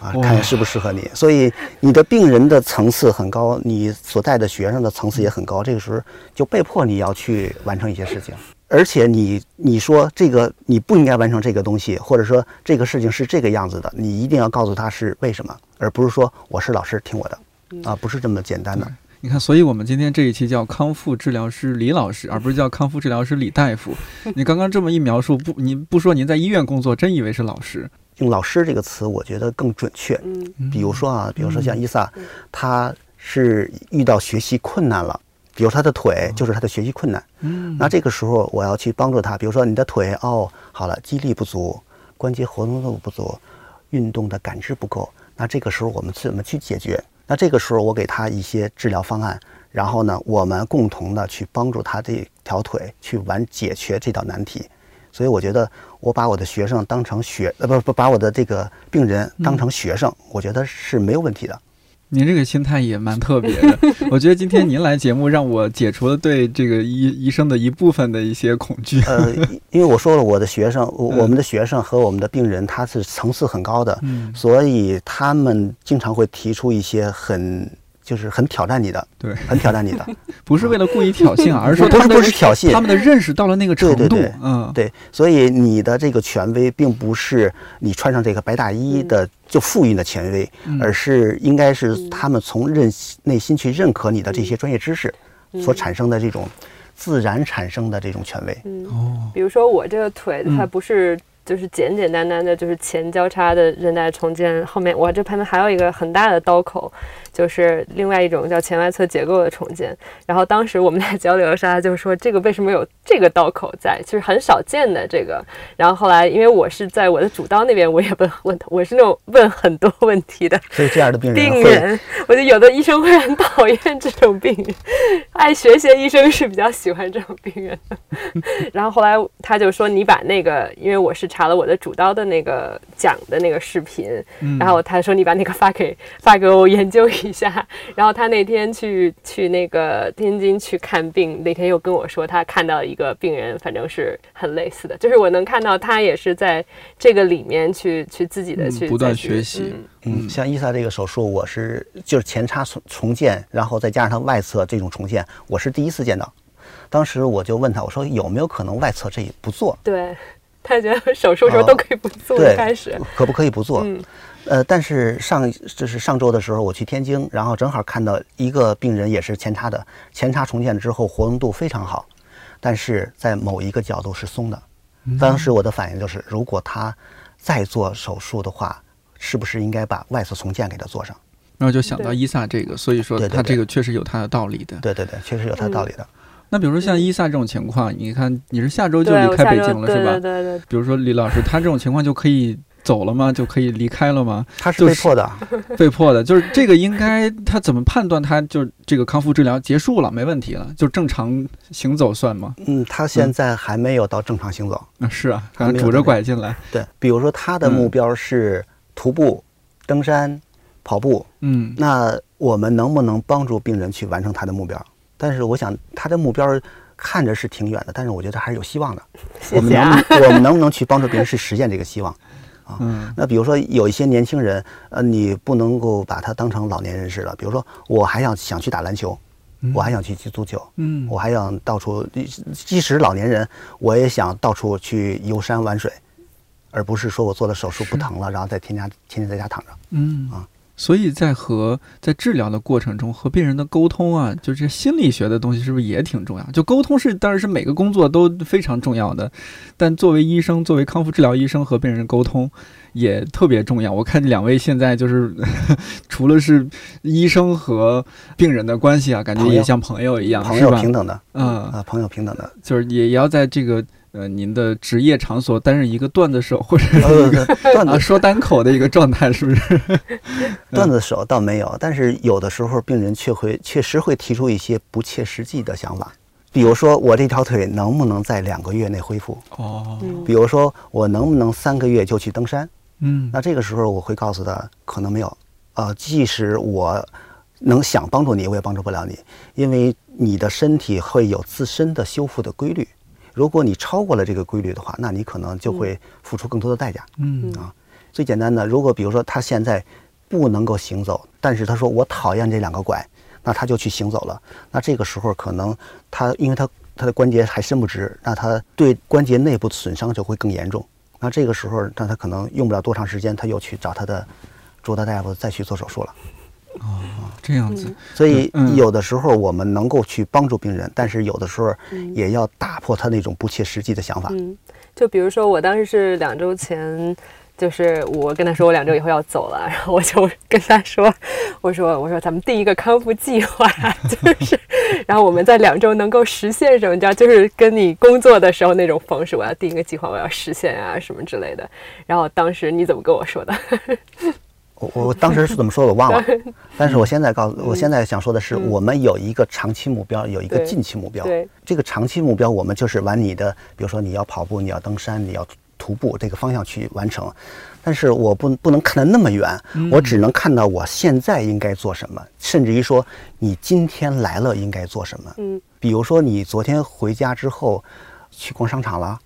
啊，看适不适合你。所以你的病人的层次很高，你所带的学生的层次也很高，这个时候就被迫你要去完成一些事情，而且你你说这个你不应该完成这个东西，或者说这个事情是这个样子的，你一定要告诉他是为什么，而不是说我是老师听我的。啊，不是这么简单的。你看，所以我们今天这一期叫康复治疗师李老师，而不是叫康复治疗师李大夫。你刚刚这么一描述，不，您不说您在医院工作，真以为是老师。用“老师”这个词，我觉得更准确。嗯，比如说啊，比如说像伊萨，他是遇到学习困难了，比如他的腿就是他的学习困难。嗯，那这个时候我要去帮助他。比如说你的腿，哦，好了，肌力不足，关节活动度不足，运动的感知不够。那这个时候我们怎么去解决？那这个时候，我给他一些治疗方案，然后呢，我们共同的去帮助他这条腿去完解决这道难题。所以我觉得，我把我的学生当成学，呃，不不，把我的这个病人当成学生，我觉得是没有问题的。您这个心态也蛮特别的，我觉得今天您来节目，让我解除了对这个医医生的一部分的一些恐惧。呃，因为我说了，我的学生，我我们的学生和我们的病人，他是层次很高的，所以他们经常会提出一些很。就是很挑战你的，对，很挑战你的，不是为了故意挑衅，而是说不是不是挑衅，他们的认识到了那个程度，嗯，对，所以你的这个权威并不是你穿上这个白大衣的就赋予的权威，而是应该是他们从认内心去认可你的这些专业知识所产生的这种自然产生的这种权威。哦，比如说我这个腿它不是。就是简简单单的，就是前交叉的韧带重建，后面我这旁边还有一个很大的刀口，就是另外一种叫前外侧结构的重建。然后当时我们在交流的时候，他就说这个为什么有这个刀口在，就是很少见的这个。然后后来因为我是在我的主刀那边，我也问问，我是那种问很多问题的。所以这样的病人，病人，我觉得有的医生会很讨厌这种病人，爱学习的医生是比较喜欢这种病人的。然后后来他就说，你把那个，因为我是。查了我的主刀的那个讲的那个视频，然后他说你把那个发给发给我研究一下。然后他那天去去那个天津去看病，那天又跟我说他看到一个病人，反正是很类似的，就是我能看到他也是在这个里面去去自己的去不断学习。嗯，像伊萨这个手术，我是就是前叉重重建，然后再加上他外侧这种重建，我是第一次见到。当时我就问他，我说有没有可能外侧这不做？对。他觉得手术时候都可以不做，开始可不可以不做？嗯，呃，但是上就是上周的时候我去天津，然后正好看到一个病人也是前叉的，前叉重建之后活动度非常好，但是在某一个角度是松的。当时我的反应就是，如果他再做手术的话，是不是应该把外侧重建给他做上？然后就想到伊萨这个，所以说他这个确实有他的道理的。对对对，确实有他的道理的。那比如说像伊萨这种情况，你看你是下周就离开北京了，是吧？对对对。比如说李老师，他这种情况就可以走了吗？就可以离开了吗？他是被迫的，被迫的。就是这个应该他怎么判断？他就这个康复治疗结束了，没问题了，就正常行走算吗？嗯，他现在还没有到正常行走。那是啊，刚拄着拐进来。对，比如说他的目标是徒步、登山、跑步。嗯，那我们能不能帮助病人去完成他的目标？但是我想他的目标看着是挺远的，但是我觉得还是有希望的。我们能我们能不能去帮助别人去实现这个希望啊？那比如说有一些年轻人，呃，你不能够把他当成老年人似的。比如说，我还想想去打篮球，我还想去踢足球，嗯，我还想到处，即使老年人，我也想到处去游山玩水，而不是说我做了手术不疼了，然后再天天天天在家躺着，嗯啊。所以在和在治疗的过程中和病人的沟通啊，就是心理学的东西是不是也挺重要？就沟通是当然是每个工作都非常重要的，但作为医生，作为康复治疗医生和病人沟通也特别重要。我看两位现在就是 除了是医生和病人的关系啊，感觉也像朋友一样，朋友平等的，嗯啊，朋友平等的，就是也也要在这个。呃，您的职业场所担任一个段子手或者一个 段子说单口的一个状态，是不是？段子手倒没有，但是有的时候病人却会确实会提出一些不切实际的想法，比如说我这条腿能不能在两个月内恢复？哦，比如说我能不能三个月就去登山？嗯，那这个时候我会告诉他，可能没有。呃，即使我能想帮助你，我也帮助不了你，因为你的身体会有自身的修复的规律。如果你超过了这个规律的话，那你可能就会付出更多的代价。嗯啊，最简单的，如果比如说他现在不能够行走，但是他说我讨厌这两个拐，那他就去行走了。那这个时候可能他因为他他的关节还伸不直，那他对关节内部损伤就会更严重。那这个时候，那他可能用不了多长时间，他又去找他的主刀大夫再去做手术了。哦，这样子，所以有的时候我们能够去帮助病人，但是有的时候也要打破他那种不切实际的想法。嗯，就比如说我当时是两周前，就是我跟他说我两周以后要走了，然后我就跟他说，我说我说咱们定一个康复计划，就是，然后我们在两周能够实现什么？你知道，就是跟你工作的时候那种方式，我要定一个计划，我要实现啊什么之类的。然后当时你怎么跟我说的？我我当时是怎么说的我忘了，但是我现在告诉，我现在想说的是，我们有一个长期目标，有一个近期目标。对，这个长期目标，我们就是往你的，比如说你要跑步，你要登山，你要徒步这个方向去完成。但是我不不能看得那么远，我只能看到我现在应该做什么，甚至于说你今天来了应该做什么。嗯，比如说你昨天回家之后去逛商场了，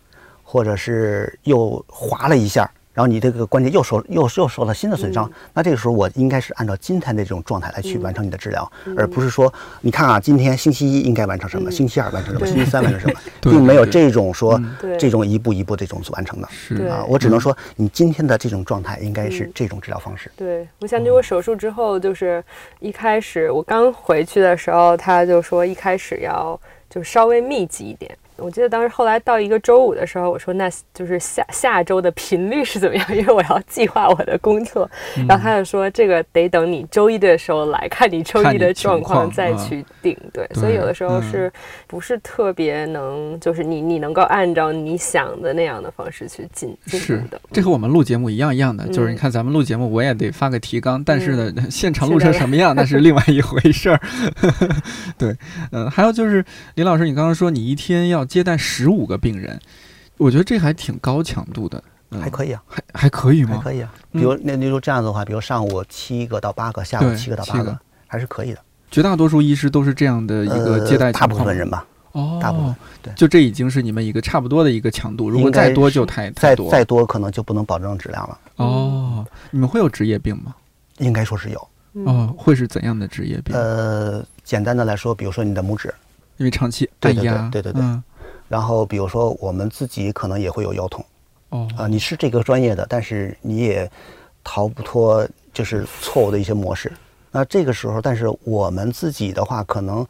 或者是又滑了一下。然后你这个关节又受又又受了新的损伤，那这个时候我应该是按照今天的这种状态来去完成你的治疗，而不是说你看啊，今天星期一应该完成什么，星期二完成什么，星期三完成什么，并没有这种说这种一步一步这种完成的。是。啊，我只能说你今天的这种状态应该是这种治疗方式。对我想起我手术之后，就是一开始我刚回去的时候，他就说一开始要就稍微密集一点。我记得当时后来到一个周五的时候，我说那就是下下周的频率是怎么样？因为我要计划我的工作。然后他就说这个得等你周一的时候来看你周一的状况再去定。对，所以有的时候是不是特别能，就是你你能够按照你想的那样的方式去进进是的。这和我们录节目一样一样的，就是你看咱们录节目，我也得发个提纲，但是呢，现场录成什么样那是另外一回事儿。对，嗯，还有就是李老师，你刚刚说你一天要接待十五个病人，我觉得这还挺高强度的，还可以啊，还还可以吗？还可以啊。比如那那如这样子的话，比如上午七个到八个，下午七个到八个，还是可以的。绝大多数医师都是这样的一个接待大部分人吧。哦，大部分对，就这已经是你们一个差不多的一个强度。如果再多就太太多，再多可能就不能保证质量了。哦，你们会有职业病吗？应该说是有。哦，会是怎样的职业病？呃，简单的来说，比如说你的拇指，因为长期按压，对对对。然后比如说我们自己可能也会有腰痛。哦。啊，你是这个专业的，但是你也逃不脱就是错误的一些模式。那这个时候，但是我们自己的话可能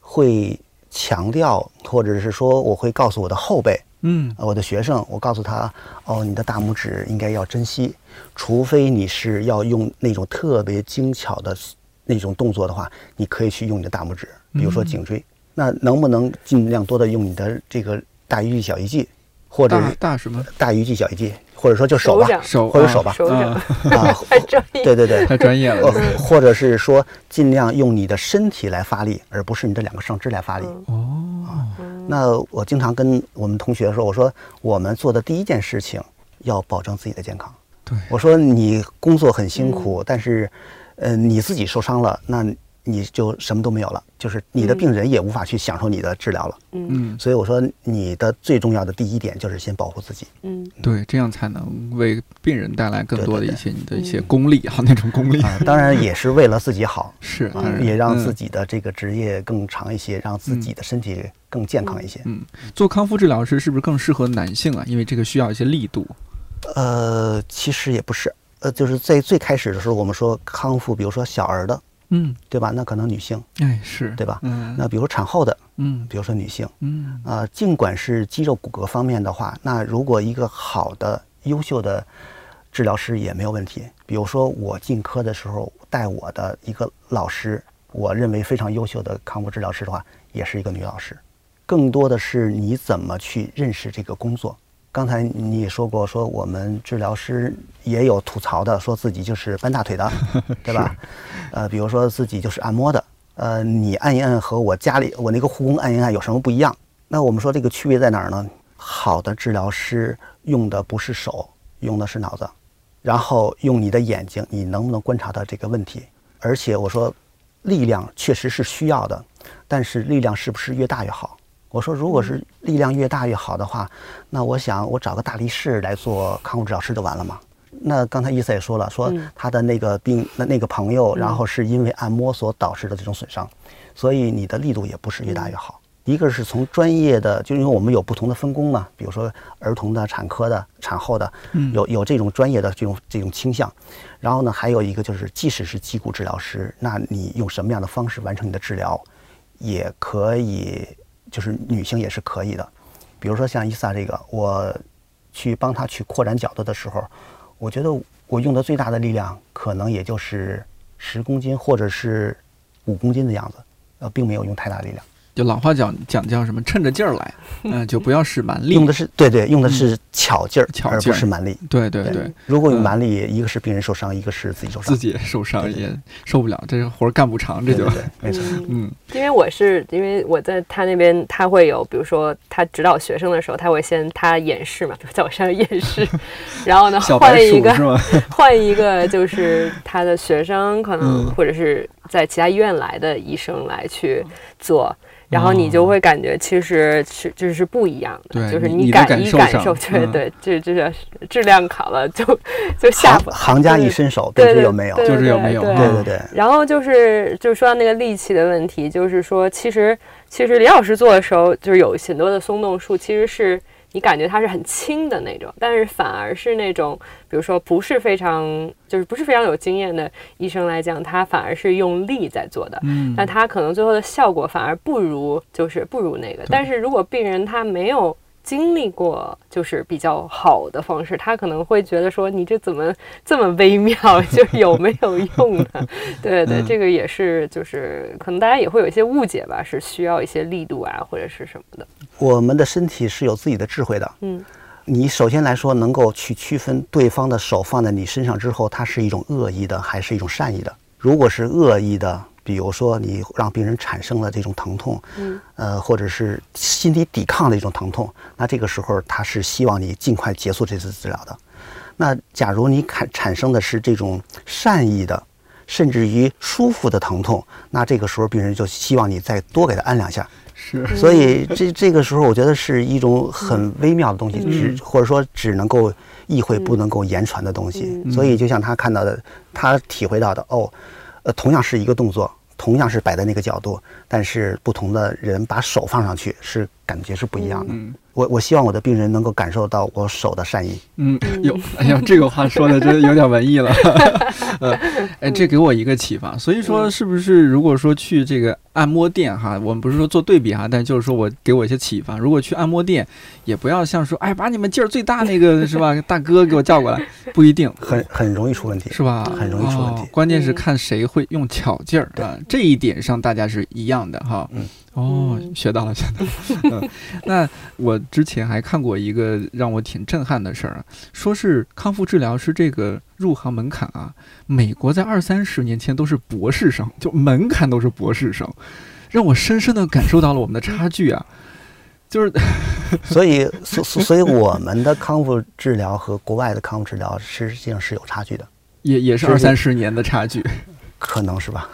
会。强调，或者是说，我会告诉我的后辈，嗯，我的学生，我告诉他，哦，你的大拇指应该要珍惜，除非你是要用那种特别精巧的那种动作的话，你可以去用你的大拇指，比如说颈椎，那能不能尽量多的用你的这个大鱼际小鱼际，或者大什么大鱼际小鱼际？或者说就手吧，手或者手吧，啊，太专业，对对对，太专业了。或者是说尽量用你的身体来发力，而不是你的两个上肢来发力。哦，那我经常跟我们同学说，我说我们做的第一件事情要保证自己的健康。对，我说你工作很辛苦，但是，呃，你自己受伤了，那。你就什么都没有了，就是你的病人也无法去享受你的治疗了。嗯，所以我说你的最重要的第一点就是先保护自己。嗯，对，这样才能为病人带来更多的一些你的一些功力啊，那种功力。当然也是为了自己好，是，也让自己的这个职业更长一些，让自己的身体更健康一些。嗯，做康复治疗师是不是更适合男性啊？因为这个需要一些力度。呃，其实也不是，呃，就是在最开始的时候，我们说康复，比如说小儿的。嗯，对吧？那可能女性，哎，是对吧？嗯，那比如产后的，嗯，比如说女性，嗯，啊，尽管是肌肉骨骼方面的话，那如果一个好的、优秀的治疗师也没有问题。比如说我进科的时候带我的一个老师，我认为非常优秀的康复治疗师的话，也是一个女老师。更多的是你怎么去认识这个工作。刚才你也说过，说我们治疗师也有吐槽的，说自己就是搬大腿的，对吧？呃，比如说自己就是按摩的，呃，你按一按和我家里我那个护工按一按有什么不一样？那我们说这个区别在哪儿呢？好的治疗师用的不是手，用的是脑子，然后用你的眼睛，你能不能观察到这个问题？而且我说，力量确实是需要的，但是力量是不是越大越好？我说，如果是力量越大越好的话，那我想我找个大力士来做康复治疗师就完了嘛？那刚才伊赛也说了，说他的那个病那那个朋友，然后是因为按摩所导致的这种损伤，所以你的力度也不是越大越好。一个是从专业的，就因为我们有不同的分工嘛，比如说儿童的、产科的、产后的，有有这种专业的这种这种倾向。然后呢，还有一个就是，即使是脊骨治疗师，那你用什么样的方式完成你的治疗，也可以。就是女性也是可以的，比如说像伊萨这个，我去帮她去扩展角度的时候，我觉得我用的最大的力量可能也就是十公斤或者是五公斤的样子，呃，并没有用太大力量。就老话讲讲叫什么，趁着劲儿来，嗯，就不要使蛮力。用的是对对，用的是巧劲儿，而不是蛮力。对对对，如果有蛮力，一个是病人受伤，一个是自己受伤，自己受伤也受不了，这活儿干不长，这就 没错。嗯，因为我是因为我在他那边，他会有，比如说他指导学生的时候，他会先他演示嘛，在我身上演示，然后呢换一个换一个就是他的学生，可能或者是在其他医院来的医生来去做。然后你就会感觉，其实是就是不一样的，就是你感一感受，对对，这这叫质量考了就 就下不行家一伸手，对对有没有，就是有没有，对。对对。然后就是就说到那个力气的问题，就是说其实其实李老师做的时候，就是有很多的松动术，其实是你感觉它是很轻的那种，但是反而是那种，比如说不是非常就是不是非常有经验的医生来讲，他反而是用力在做的，嗯，但他可能最后的效果反而不如就是不如那个。但是如果病人他没有经历过就是比较好的方式，他可能会觉得说你这怎么这么微妙，就是有没有用呢？对对，这个也是就是可能大家也会有一些误解吧，是需要一些力度啊或者是什么的。我们的身体是有自己的智慧的，嗯，你首先来说能够去区分对方的手放在你身上之后，它是一种恶意的还是一种善意的？如果是恶意的。比如说，你让病人产生了这种疼痛，嗯，呃，或者是心理抵抗的一种疼痛，那这个时候他是希望你尽快结束这次治疗的。那假如你产产生的是这种善意的，甚至于舒服的疼痛，那这个时候病人就希望你再多给他按两下。是，所以这这个时候我觉得是一种很微妙的东西，只或者说只能够意会不能够言传的东西。所以就像他看到的，他体会到的，哦。呃，同样是一个动作，同样是摆在那个角度，但是不同的人把手放上去，是感觉是不一样的。我我希望我的病人能够感受到我手的善意。嗯，有，哎呀，这个话说的真有点文艺了。呃，哎，这给我一个启发。所以说，是不是如果说去这个按摩店哈，我们不是说做对比哈，但就是说我给我一些启发。如果去按摩店，也不要像说，哎，把你们劲儿最大那个 是吧，大哥给我叫过来，不一定，很很容易出问题，是吧？很容易出问题。关键是看谁会用巧劲儿啊，这一点上大家是一样的哈。嗯。哦，学到了，学到了。嗯那我之前还看过一个让我挺震撼的事儿啊，说是康复治疗师这个入行门槛啊，美国在二三十年前都是博士生，就门槛都是博士生，让我深深的感受到了我们的差距啊。就是，所以，所所以我们的康复治疗和国外的康复治疗实际上是有差距的，也也是二三十年的差距，可能是吧。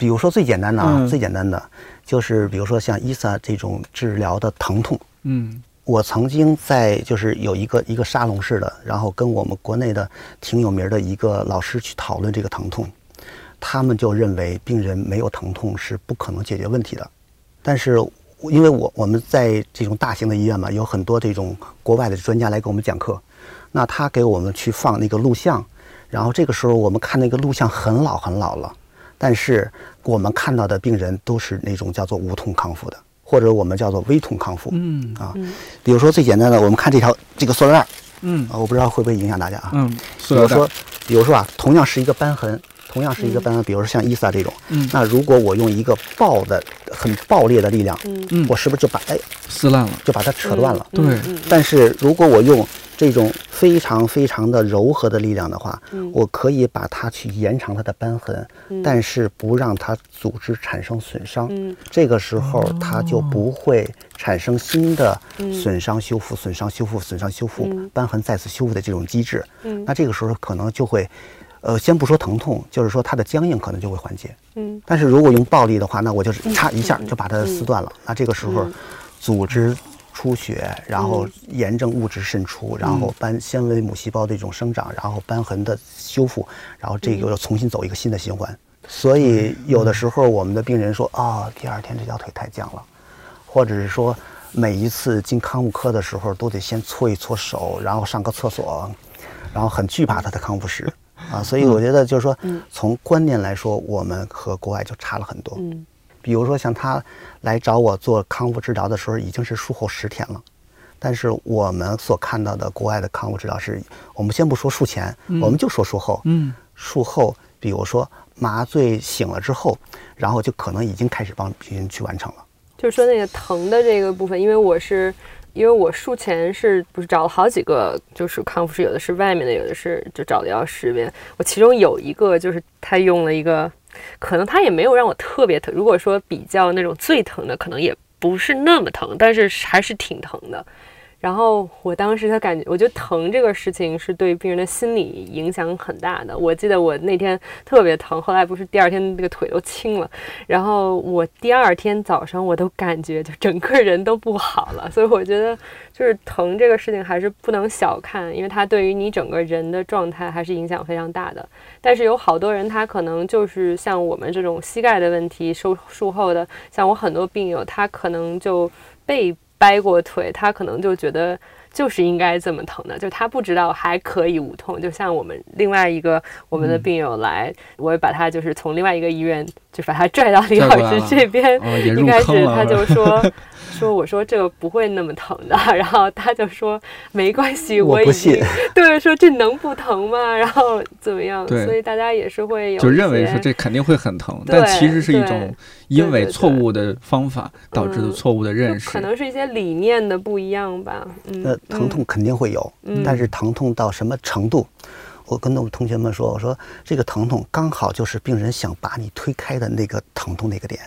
比如说最简单的啊，最简单的就是比如说像伊萨这种治疗的疼痛，嗯，我曾经在就是有一个一个沙龙式的，然后跟我们国内的挺有名的一个老师去讨论这个疼痛，他们就认为病人没有疼痛是不可能解决问题的，但是因为我我们在这种大型的医院嘛，有很多这种国外的专家来给我们讲课，那他给我们去放那个录像，然后这个时候我们看那个录像很老很老了。但是我们看到的病人都是那种叫做无痛康复的，或者我们叫做微痛康复。嗯啊，比如说最简单的，我们看这条这个塑料袋。嗯啊，我不知道会不会影响大家啊。嗯，比如说，比如说啊，同样是一个瘢痕，同样是一个瘢痕，比如说像伊萨这种。嗯。那如果我用一个爆的、很爆裂的力量，嗯，我是不是就把哎撕烂了，就把它扯断了？对。但是如果我用这种非常非常的柔和的力量的话，我可以把它去延长它的瘢痕，但是不让它组织产生损伤。这个时候它就不会产生新的损伤修复、损伤修复、损伤修复、瘢痕再次修复的这种机制。那这个时候可能就会，呃，先不说疼痛，就是说它的僵硬可能就会缓解。嗯，但是如果用暴力的话，那我就是嚓一下就把它撕断了。那这个时候组织。出血，然后炎症物质渗出，然后斑纤维母细胞的一种生长，然后斑痕的修复，然后这个又重新走一个新的循环。所以有的时候我们的病人说啊，第二天这条腿太僵了，或者是说每一次进康复科的时候都得先搓一搓手，然后上个厕所，然后很惧怕他的康复师啊。所以我觉得就是说，从观念来说，我们和国外就差了很多。比如说，像他来找我做康复治疗的时候，已经是术后十天了。但是我们所看到的国外的康复治疗是，我们先不说术前，我们就说术后。嗯，术后，比如说麻醉醒了之后，然后就可能已经开始帮病人去完成了。就是说那个疼的这个部分，因为我是，因为我术前是不是找了好几个，就是康复师，有的是外面的，有的是就找的药师边。我其中有一个就是他用了一个。可能他也没有让我特别疼。如果说比较那种最疼的，可能也不是那么疼，但是还是挺疼的。然后我当时他感觉，我觉得疼这个事情是对病人的心理影响很大的。我记得我那天特别疼，后来不是第二天那个腿都青了，然后我第二天早上我都感觉就整个人都不好了。所以我觉得就是疼这个事情还是不能小看，因为它对于你整个人的状态还是影响非常大的。但是有好多人他可能就是像我们这种膝盖的问题，术术后的，像我很多病友他可能就被。掰过腿，他可能就觉得就是应该这么疼的，就他不知道还可以无痛。就像我们另外一个我们的病友来，我把他就是从另外一个医院就把他拽到 李老师这边，一开始他就说。说我说这个不会那么疼的，然后他就说没关系，我不信 对说这能不疼吗？然后怎么样？对，所以大家也是会有就认为说这肯定会很疼，但其实是一种因为错误的方法导致的错误的认识，可能是一些理念的不一样吧。那疼痛肯定会有，但是疼痛到什么程度？我跟我们同学们说，我说这个疼痛刚好就是病人想把你推开的那个疼痛那个点。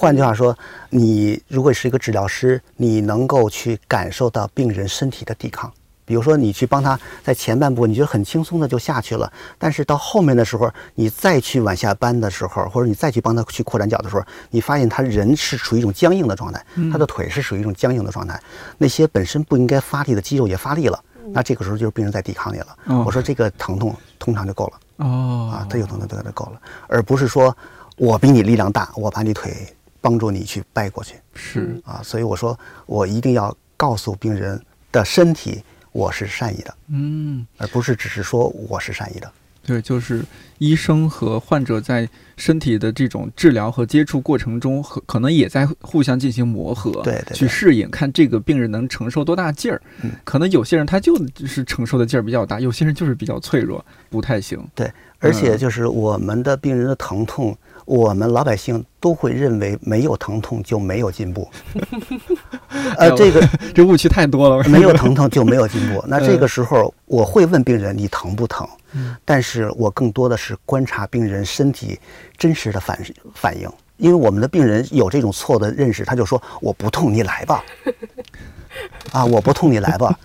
换句话说，你如果是一个治疗师，你能够去感受到病人身体的抵抗。比如说，你去帮他在前半部，你觉得很轻松的就下去了，但是到后面的时候，你再去往下扳的时候，或者你再去帮他去扩展脚的时候，你发现他人是处于一种僵硬的状态，他的腿是属于一种僵硬的状态，那些本身不应该发力的肌肉也发力了，那这个时候就是病人在抵抗你了。我说这个疼痛通常就够了。哦，啊，他有疼痛就够了，而不是说我比你力量大，我把你腿。帮助你去掰过去，是啊，所以我说我一定要告诉病人的身体我是善意的，嗯，而不是只是说我是善意的。对，就是医生和患者在身体的这种治疗和接触过程中，和可能也在互相进行磨合，对，去适应，看这个病人能承受多大劲儿。嗯，可能有些人他就是承受的劲儿比较大，有些人就是比较脆弱，不太行。对，而且就是我们的病人的疼痛。我们老百姓都会认为没有疼痛就没有进步，呃，这个 这误区太多了。没有疼痛就没有进步。那这个时候我会问病人：“你疼不疼？”但是我更多的是观察病人身体真实的反反应，因为我们的病人有这种错的认识，他就说：“我不痛，你来吧。”啊，我不痛，你来吧。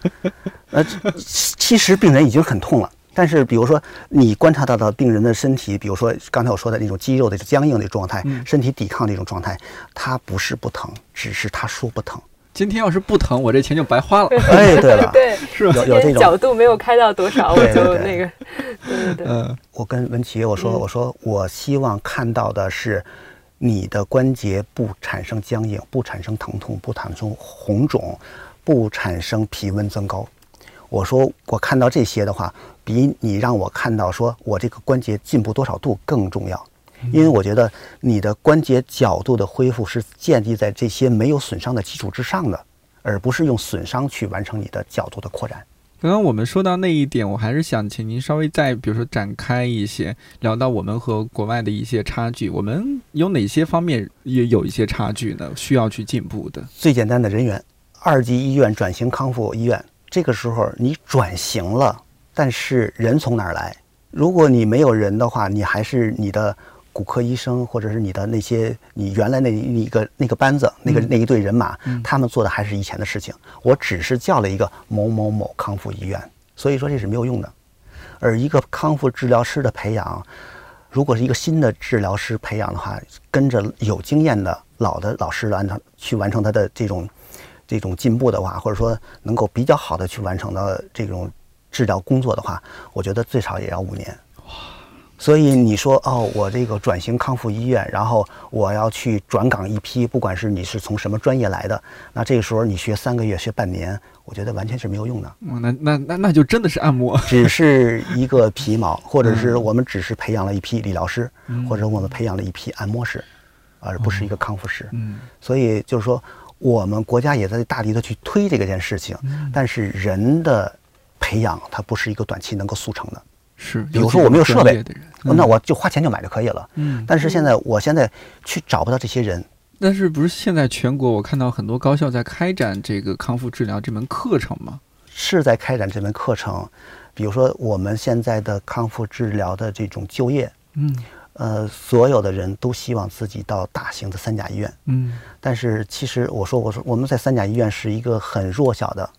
呃，其实病人已经很痛了。但是，比如说你观察到的病人的身体，比如说刚才我说的那种肌肉的僵硬的状态，身体抵抗的一种状态，他不是不疼，只是他说不疼。今天要是不疼，我这钱就白花了。哎，对了，对，是吧？有有这种角度没有开到多少，我就那个。对对对。嗯，我跟文琪我说，我说我希望看到的是你的关节不产生僵硬，不产生疼痛，不产生红肿，不产生皮温增高。我说我看到这些的话。比你让我看到说我这个关节进步多少度更重要，因为我觉得你的关节角度的恢复是建立在这些没有损伤的基础之上的，而不是用损伤去完成你的角度的扩展。刚刚我们说到那一点，我还是想请您稍微再比如说展开一些，聊到我们和国外的一些差距，我们有哪些方面也有一些差距呢？需要去进步的。最简单的人员，二级医院转型康复医院，这个时候你转型了。但是人从哪儿来？如果你没有人的话，你还是你的骨科医生，或者是你的那些你原来那一个那个班子，那个那一队人马，他们做的还是以前的事情。我只是叫了一个某某某康复医院，所以说这是没有用的。而一个康复治疗师的培养，如果是一个新的治疗师培养的话，跟着有经验的老的老师按照去完成他的这种这种进步的话，或者说能够比较好的去完成的这种。治疗工作的话，我觉得最少也要五年。哇！所以你说哦，我这个转型康复医院，然后我要去转岗一批，不管是你是从什么专业来的，那这个时候你学三个月、学半年，我觉得完全是没有用的。嗯，那那那那就真的是按摩，只是一个皮毛，或者是我们只是培养了一批理疗师，或者我们培养了一批按摩师，而不是一个康复师。嗯，所以就是说，我们国家也在大力的去推这个件事情，但是人的。培养它不是一个短期能够速成的，是。比如说我没有设备，那我就花钱就买就可以了。嗯。但是现在我现在去找不到这些人。但是不是现在全国我看到很多高校在开展这个康复治疗这门课程吗？是在开展这门课程。比如说我们现在的康复治疗的这种就业，嗯，呃，所有的人都希望自己到大型的三甲医院，嗯。但是其实我说我说我们在三甲医院是一个很弱小的。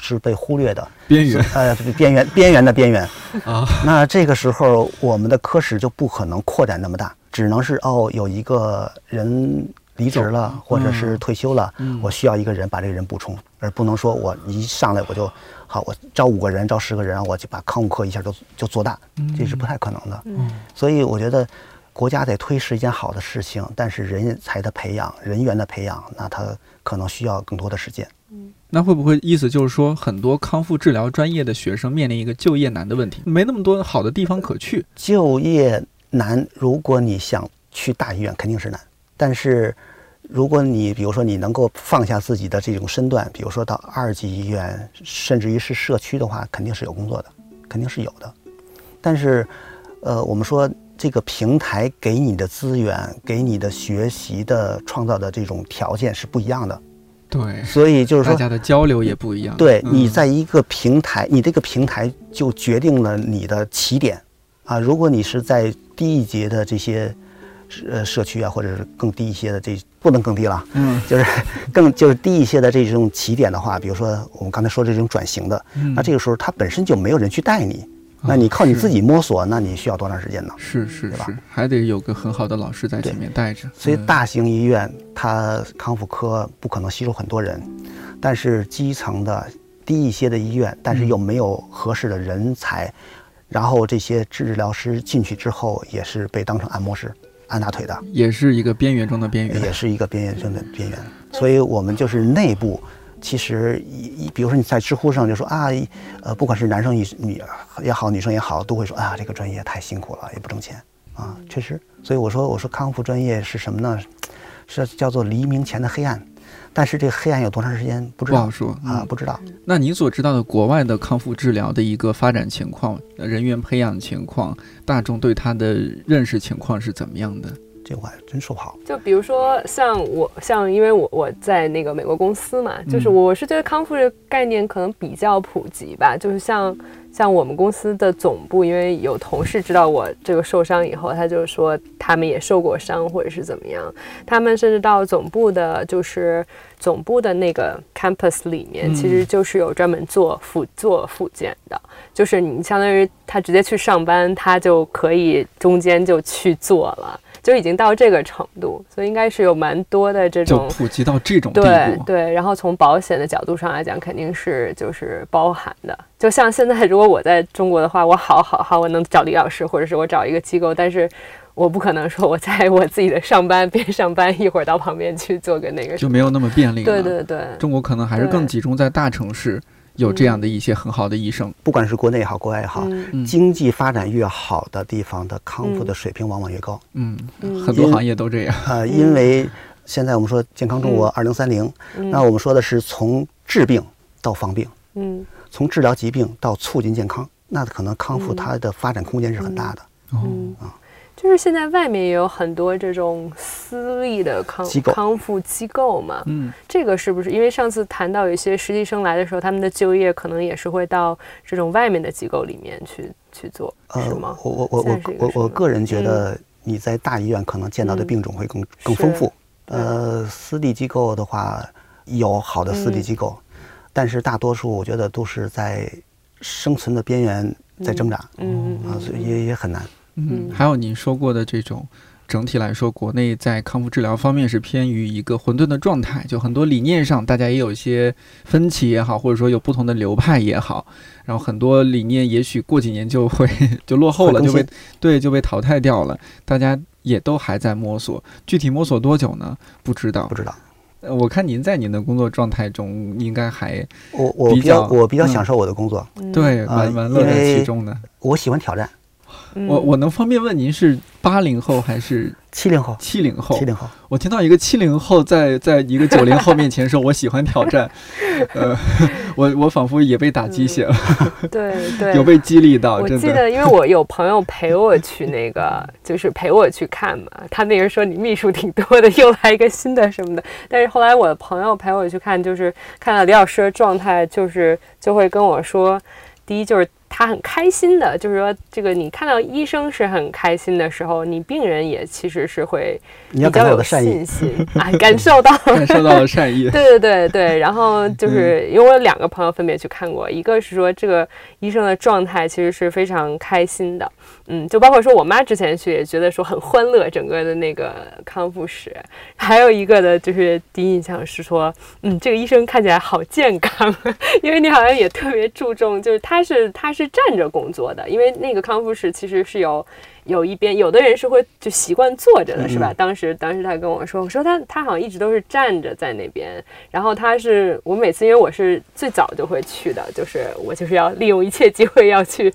是被忽略的。边缘，呃，边缘边缘的边缘。啊。那这个时候，我们的科室就不可能扩展那么大，只能是哦，有一个人离职了，或者是退休了，我需要一个人把这个人补充，而不能说我一上来我就好，我招五个人，招十个人，我就把康复科一下就就做大，这是不太可能的。所以我觉得国家在推是一件好的事情，但是人才的培养、人员的培养，那它可能需要更多的时间。那会不会意思就是说，很多康复治疗专业的学生面临一个就业难的问题，没那么多好的地方可去？就业难，如果你想去大医院，肯定是难。但是，如果你比如说你能够放下自己的这种身段，比如说到二级医院，甚至于是社区的话，肯定是有工作的，肯定是有的。但是，呃，我们说这个平台给你的资源、给你的学习的创造的这种条件是不一样的。对，所以就是说，大家的交流也不一样。对你在一个平台，你这个平台就决定了你的起点啊。如果你是在低一级的这些呃社区啊，或者是更低一些的这不能更低了，嗯，就是更就是低一些的这种起点的话，比如说我们刚才说这种转型的，那这个时候它本身就没有人去带你。那你靠你自己摸索，那你需要多长时间呢？是是是，还得有个很好的老师在前面带着。所以大型医院它康复科不可能吸收很多人，但是基层的低一些的医院，但是又没有合适的人才，然后这些治疗师进去之后也是被当成按摩师按大腿的，也是一个边缘中的边缘，也是一个边缘中的边缘。所以我们就是内部。其实，一比如说你在知乎上就说啊，呃，不管是男生女女也好，女生也好，都会说啊，这个专业太辛苦了，也不挣钱啊，确实。所以我说，我说康复专业是什么呢？是叫做黎明前的黑暗，但是这个黑暗有多长时间不知道，不好说啊，不知道。那你所知道的国外的康复治疗的一个发展情况、人员培养情况、大众对它的认识情况是怎么样的？这我还真说不好。就比如说像我，像因为我我在那个美国公司嘛，就是我是觉得康复这个概念可能比较普及吧。就是像像我们公司的总部，因为有同事知道我这个受伤以后，他就说他们也受过伤或者是怎么样，他们甚至到总部的，就是总部的那个 campus 里面，其实就是有专门做复做复健的，就是你相当于他直接去上班，他就可以中间就去做了。就已经到这个程度，所以应该是有蛮多的这种普及到这种地步。对对，然后从保险的角度上来讲，肯定是就是包含的。就像现在，如果我在中国的话，我好好好，我能找李老师，或者是我找一个机构，但是我不可能说我在我自己的上班边上班，一会儿到旁边去做个那个，就没有那么便利了。对对对，中国可能还是更集中在大城市。有这样的一些很好的医生，不管是国内也好，国外也好，经济发展越好的地方的康复的水平往往越高。嗯，很多行业都这样。呃，因为现在我们说健康中国二零三零，那我们说的是从治病到防病，嗯，从治疗疾病到促进健康，那可能康复它的发展空间是很大的。哦。啊。就是现在外面也有很多这种私立的康康复机构嘛，嗯，这个是不是因为上次谈到有一些实习生来的时候，他们的就业可能也是会到这种外面的机构里面去去做，是吗？我我我我我我个人觉得你在大医院可能见到的病种会更更丰富，呃，私立机构的话有好的私立机构，但是大多数我觉得都是在生存的边缘在挣扎，嗯啊，所以也也很难。嗯，还有您说过的这种，整体来说，国内在康复治疗方面是偏于一个混沌的状态，就很多理念上大家也有一些分歧也好，或者说有不同的流派也好，然后很多理念也许过几年就会 就落后了，就被对就被淘汰掉了，大家也都还在摸索，具体摸索多久呢？不知道，不知道。呃，我看您在您的工作状态中应该还我我比较我比较享受我的工作，对，蛮蛮乐在其中的，我喜欢挑战。我我能方便问您是八零后还是七零后？七零后，七零后。我听到一个七零后在在一个九零后面前说“我喜欢挑战”，呃，我我仿佛也被打鸡血了。对对，有被激励到。我记得，因为我有朋友陪我去那个，就是陪我去看嘛。他那人说你秘书挺多的，又来一个新的什么的。但是后来我的朋友陪我去看，就是看到李老师的状态，就是就会跟我说，第一就是。他很开心的，就是说，这个你看到医生是很开心的时候，你病人也其实是会比较有信心 啊，感受到感受到了善意。对对对对，然后就是因为我有两个朋友分别去看过，一个是说这个医生的状态其实是非常开心的。嗯，就包括说我妈之前去也觉得说很欢乐，整个的那个康复室，还有一个的就是第一印象是说，嗯，这个医生看起来好健康，因为你好像也特别注重，就是他是他是站着工作的，因为那个康复室其实是有。有一边，有的人是会就习惯坐着的，是吧？嗯当时当时他跟我说，我说他他好像一直都是站着在那边，然后他是我每次因为我是最早就会去的，就是我就是要利用一切机会要去。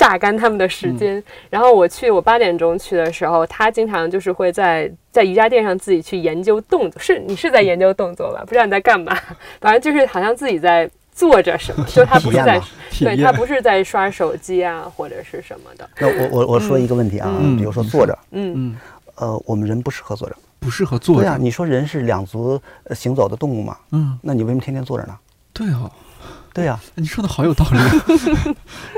榨干他们的时间，然后我去，我八点钟去的时候，他经常就是会在在瑜伽垫上自己去研究动作，是你是在研究动作吧？不知道你在干嘛，反正就是好像自己在做着什么，就他不是在对他不是在刷手机啊或者是什么的，那我我我说一个问题啊，嗯。比如说坐着，嗯。嗯，呃，我们人不适合坐着。不适合坐着。对啊，你说人是两足呃行走的动物嘛？嗯，那你为什么天天坐着呢？对哦，对呀、你说的好有道理。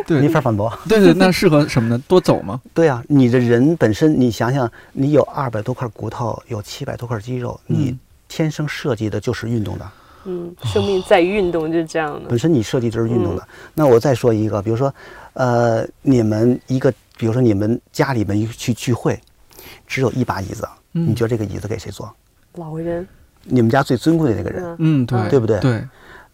对 没法反驳。对对，那适合什么呢？多走吗？对呀、你的人本身，你想想，你有二百多块骨头，有七百多块肌肉，你嗯天生设计的就是运动的，嗯，生命在于运动，就是这样的本。身你设计就是运嗯动的。那我再说一个，比如说，呃，你们一个，比如说你们家里面去聚会，只有一把椅子，嗯你觉得这个椅子给谁坐？老人，你们家最尊贵的那个人。嗯嗯，对，对不对对，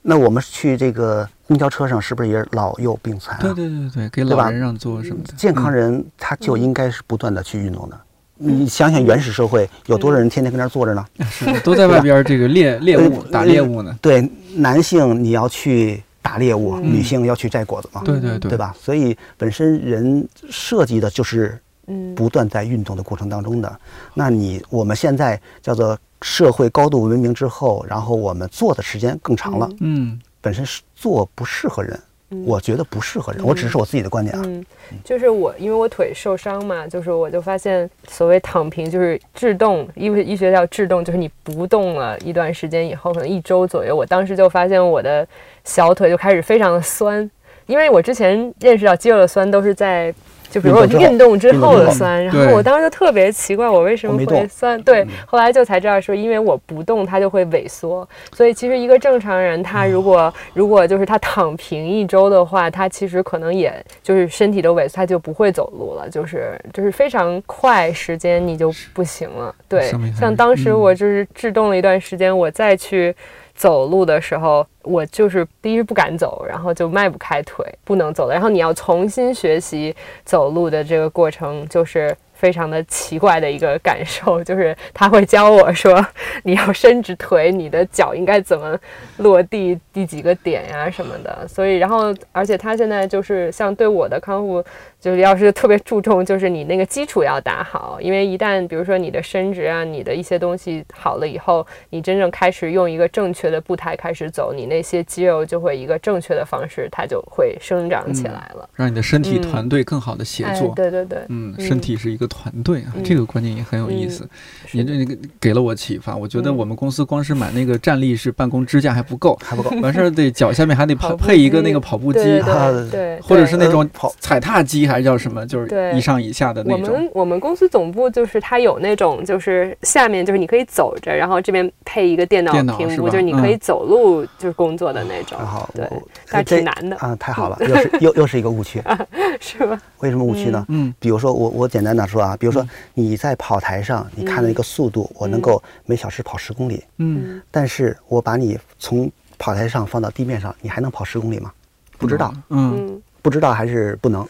那我们去这个公交车上，是不是也是老幼病残、啊？对对对对，给老人让座什么的。健康嗯人他就应该是不断的去运动的。你想想原始社会有多少人天天跟那儿坐着呢？是都在外边这个猎 猎物呃打猎物呢。对，男性你要去打猎物，嗯女性要去摘果子嘛，对对对，对？吧？所以本身人设计的就是嗯，不断在运动的过程当中的。那你我们现在叫做社会高度文明之后，然后我们坐的时间更长了，嗯本身是坐不适合人，嗯我觉得不适合人，我只是我自己的观点啊。嗯，就是我，因为我腿受伤嘛，就是我就发现所谓躺平就是制动，因为医学叫制动，就是你不动了一段时间以后，可能一周左右，我当时就发现我的小腿就开始非常的酸，因为我之前认识到肌肉的酸都是在。就比如我运动之后的酸，然后我当时就特别奇怪，我为什么会酸？对，后来就才知道说，因为我不动，它就会萎缩。所以其实一个正常人，他如果如果就是他躺平一周的话，他其实可能也就是身体都萎缩，他就不会走路了，就是就是非常快时间你就不行了。对像当时嗯我就是制动了一段时间，我再去。走路的时候，我就是第一不敢走，然后就迈不开腿，不能走了。然后你要重新学习走路的这个过程，就是非常的奇怪的一个感受，就是他会教我说，你要伸直腿，你的脚应该怎么落地，第几个点呀、什么的。所以，然后而且他现在就是像对我的康复，就是要是特别注重，就是你那个基础要打好，因为一旦比如说你的伸直啊，你的一些东西好了以后，你真正开始用一个正确的步态开始走，你那些肌肉就会一个正确的方式，它就会生长起来了。让你的身体嗯团队更好的协哎作。对对对，嗯，嗯身体是一个团队啊，嗯这个观念也很有意思。嗯你这个给了我启发，我觉得嗯我们公司光是买那个站立式办公支架还不够，还不够。完事儿得脚下面还得跑配配一个那个跑步机，啊对对，或者是那种呃跑踩踏机，还是叫什么，就是一上一下的那种。我们我们公司总部就是它有那种，就是下面就是你可以走着，然后这边配一个电脑屏幕，是就是你可以嗯走路就是工作的那种。然。后对但挺难的。啊，太好了，又是又又是一个误区。是吧？为什么误区呢？嗯。比如说我我简单的说啊，比如说你在跑台上，你看了一个速度，我能够每小时跑十公里，嗯，但是我把你从跑台上放到地面上，你还能跑十公里吗？不知道，嗯，嗯，不知道还是不能，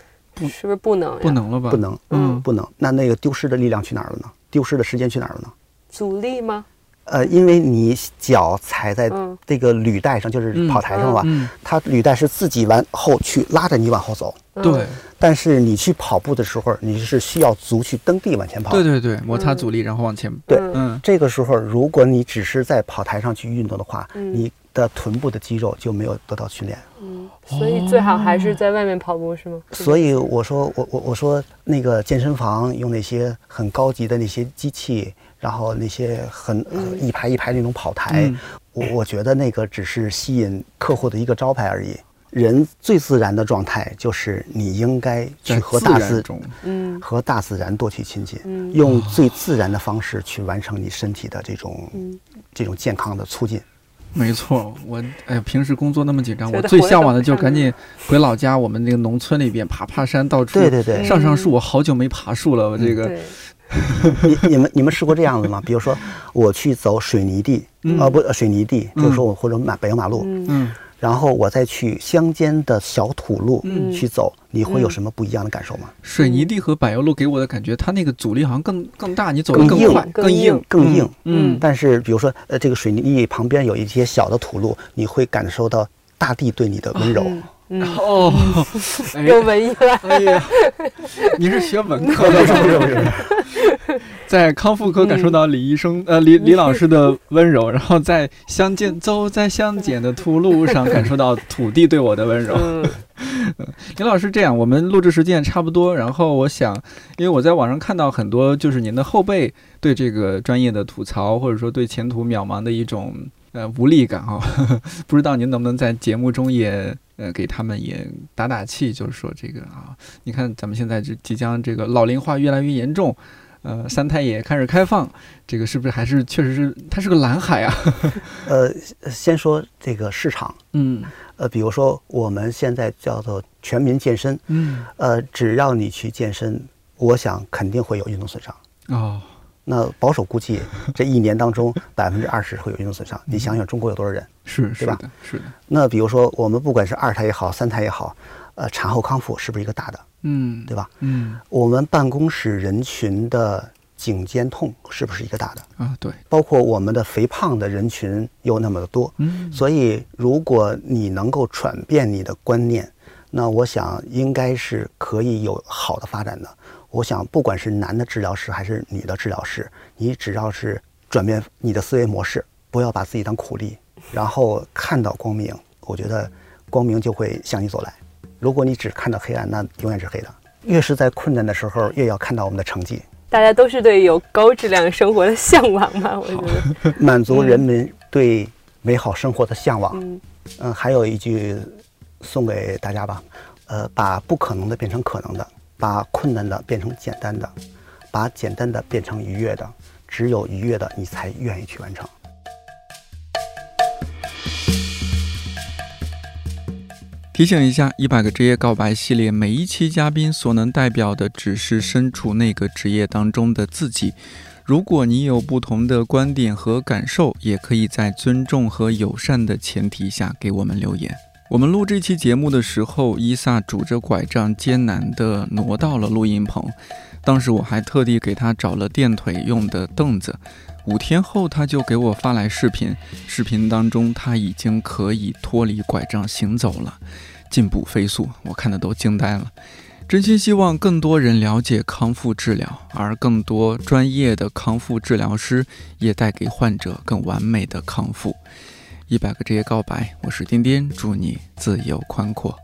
是不是不能呀？不能了吧？不，能，嗯不能。那那个丢失的力量去哪儿了呢？丢失的时间去哪儿了呢？阻力吗？呃，因为你脚踩在嗯这个履带上，就是嗯跑台上吧，嗯，它履带是自己往后去拉着你往后走，嗯对，但是你去跑步的时候，你是需要足去蹬地往前跑。对对对，摩擦阻力，然后往前。对嗯嗯，这个时候，如果你只是在跑台上去运动的话，嗯你的臀部的肌肉就没有得到训练。嗯，所以最好还是在外面跑步是吗？所以我说，我我我说那个健身房用那些很高级的那些机器，然后那些很、呃一排一排那种跑台，嗯我我觉得那个只是吸引客户的一个招牌而已。人最自然的状态就是你应该去和大自自然，嗯和大自然多去亲近，嗯用最自然的方式去完成你身体的这种、嗯这种健康的促进。没错，我哎呀，平时工作那么紧张，我最向往的就是赶紧回老家，我们那个农村里边爬爬山，到处对对对，上上树。我好久没爬树了，我这个，你你们你们试过这样子吗？比如说我去走水泥地，嗯呃不呃水泥地，嗯就是说我或者马柏油马路，嗯嗯然后我再去乡间的小土路嗯。去走，你会有什么不一样的感受吗？水泥地和柏油路给我的感觉，它那个阻力好像更更大，你走得更硬更快、更硬。更硬。嗯，但是比如说，呃，这个水泥地旁边有一些小的土路，你会感受到大地对你的温柔。嗯嗯，哦，哎。又文艺了。哎呀，你是学文科的，不是不是不是，在康复科感受到李医生、呃李李老师的温柔，然后在乡间 走在乡间的土路上感受到土地对我的温柔。嗯。李老师，这样我们录制时间也差不多，然后我想，因为我在网上看到很多就是您的后辈对这个专业的吐槽，或者说对前途渺茫的一种呃无力感啊、不知道您能不能在节目中也呃给他们也打打气，就是说这个啊，你看咱们现在这即将这个老龄化越来越严重。呃，三胎也开始开放，这个是不是还是确实是它是个蓝海啊？呃，先说这个市场，嗯呃，比如说我们现在叫做全民健身，嗯呃，只要你去健身，我想肯定会有运动损伤。哦那保守估计，这一年当中 百分之二十会有运动损伤。你想想，中国有多少人？是是吧的是的那比如说，我们不管是二胎也好，三胎也好，呃，产后康复是不是一个大的，嗯对吧？嗯我们办公室人群的颈肩痛是不是一个大的？啊对包括我们的肥胖的人群又那么的多，嗯所以如果你能够转变你的观念，那我想应该是可以有好的发展的。我想，不管是男的治疗师还是女的治疗师，你只要是转变你的思维模式，不要把自己当苦力，然后看到光明，我觉得光明就会向你走来。如果你只看到黑暗，那永远是黑的。越是在困难的时候，越要看到我们的成绩，大家都是对有高质量生活的向往嘛，我觉得。满足人民对美好生活的向往。嗯嗯，还有一句送给大家吧，呃，把不可能的变成可能的，把困难的变成简单的，把简单的变成愉悦的。只有愉悦的，你才愿意去完成。提醒一下，一百个职业告白系列每一期嘉宾所能代表的只是身处那个职业当中的自己。如果你有不同的观点和感受，也可以在尊重和友善的前提下给我们留言。我们录这期节目的时候，伊萨拄着拐杖艰难地挪到了录音棚。当时我还特地给他找了垫腿用的凳子。五天后，他就给我发来视频，视频当中他已经可以脱离拐杖行走了，进步飞速，我看的都惊呆了。真心希望更多人了解康复治疗，而更多专业的康复治疗师也带给患者更完美的康复。一百个职业告白我是丁丁祝你自由宽阔。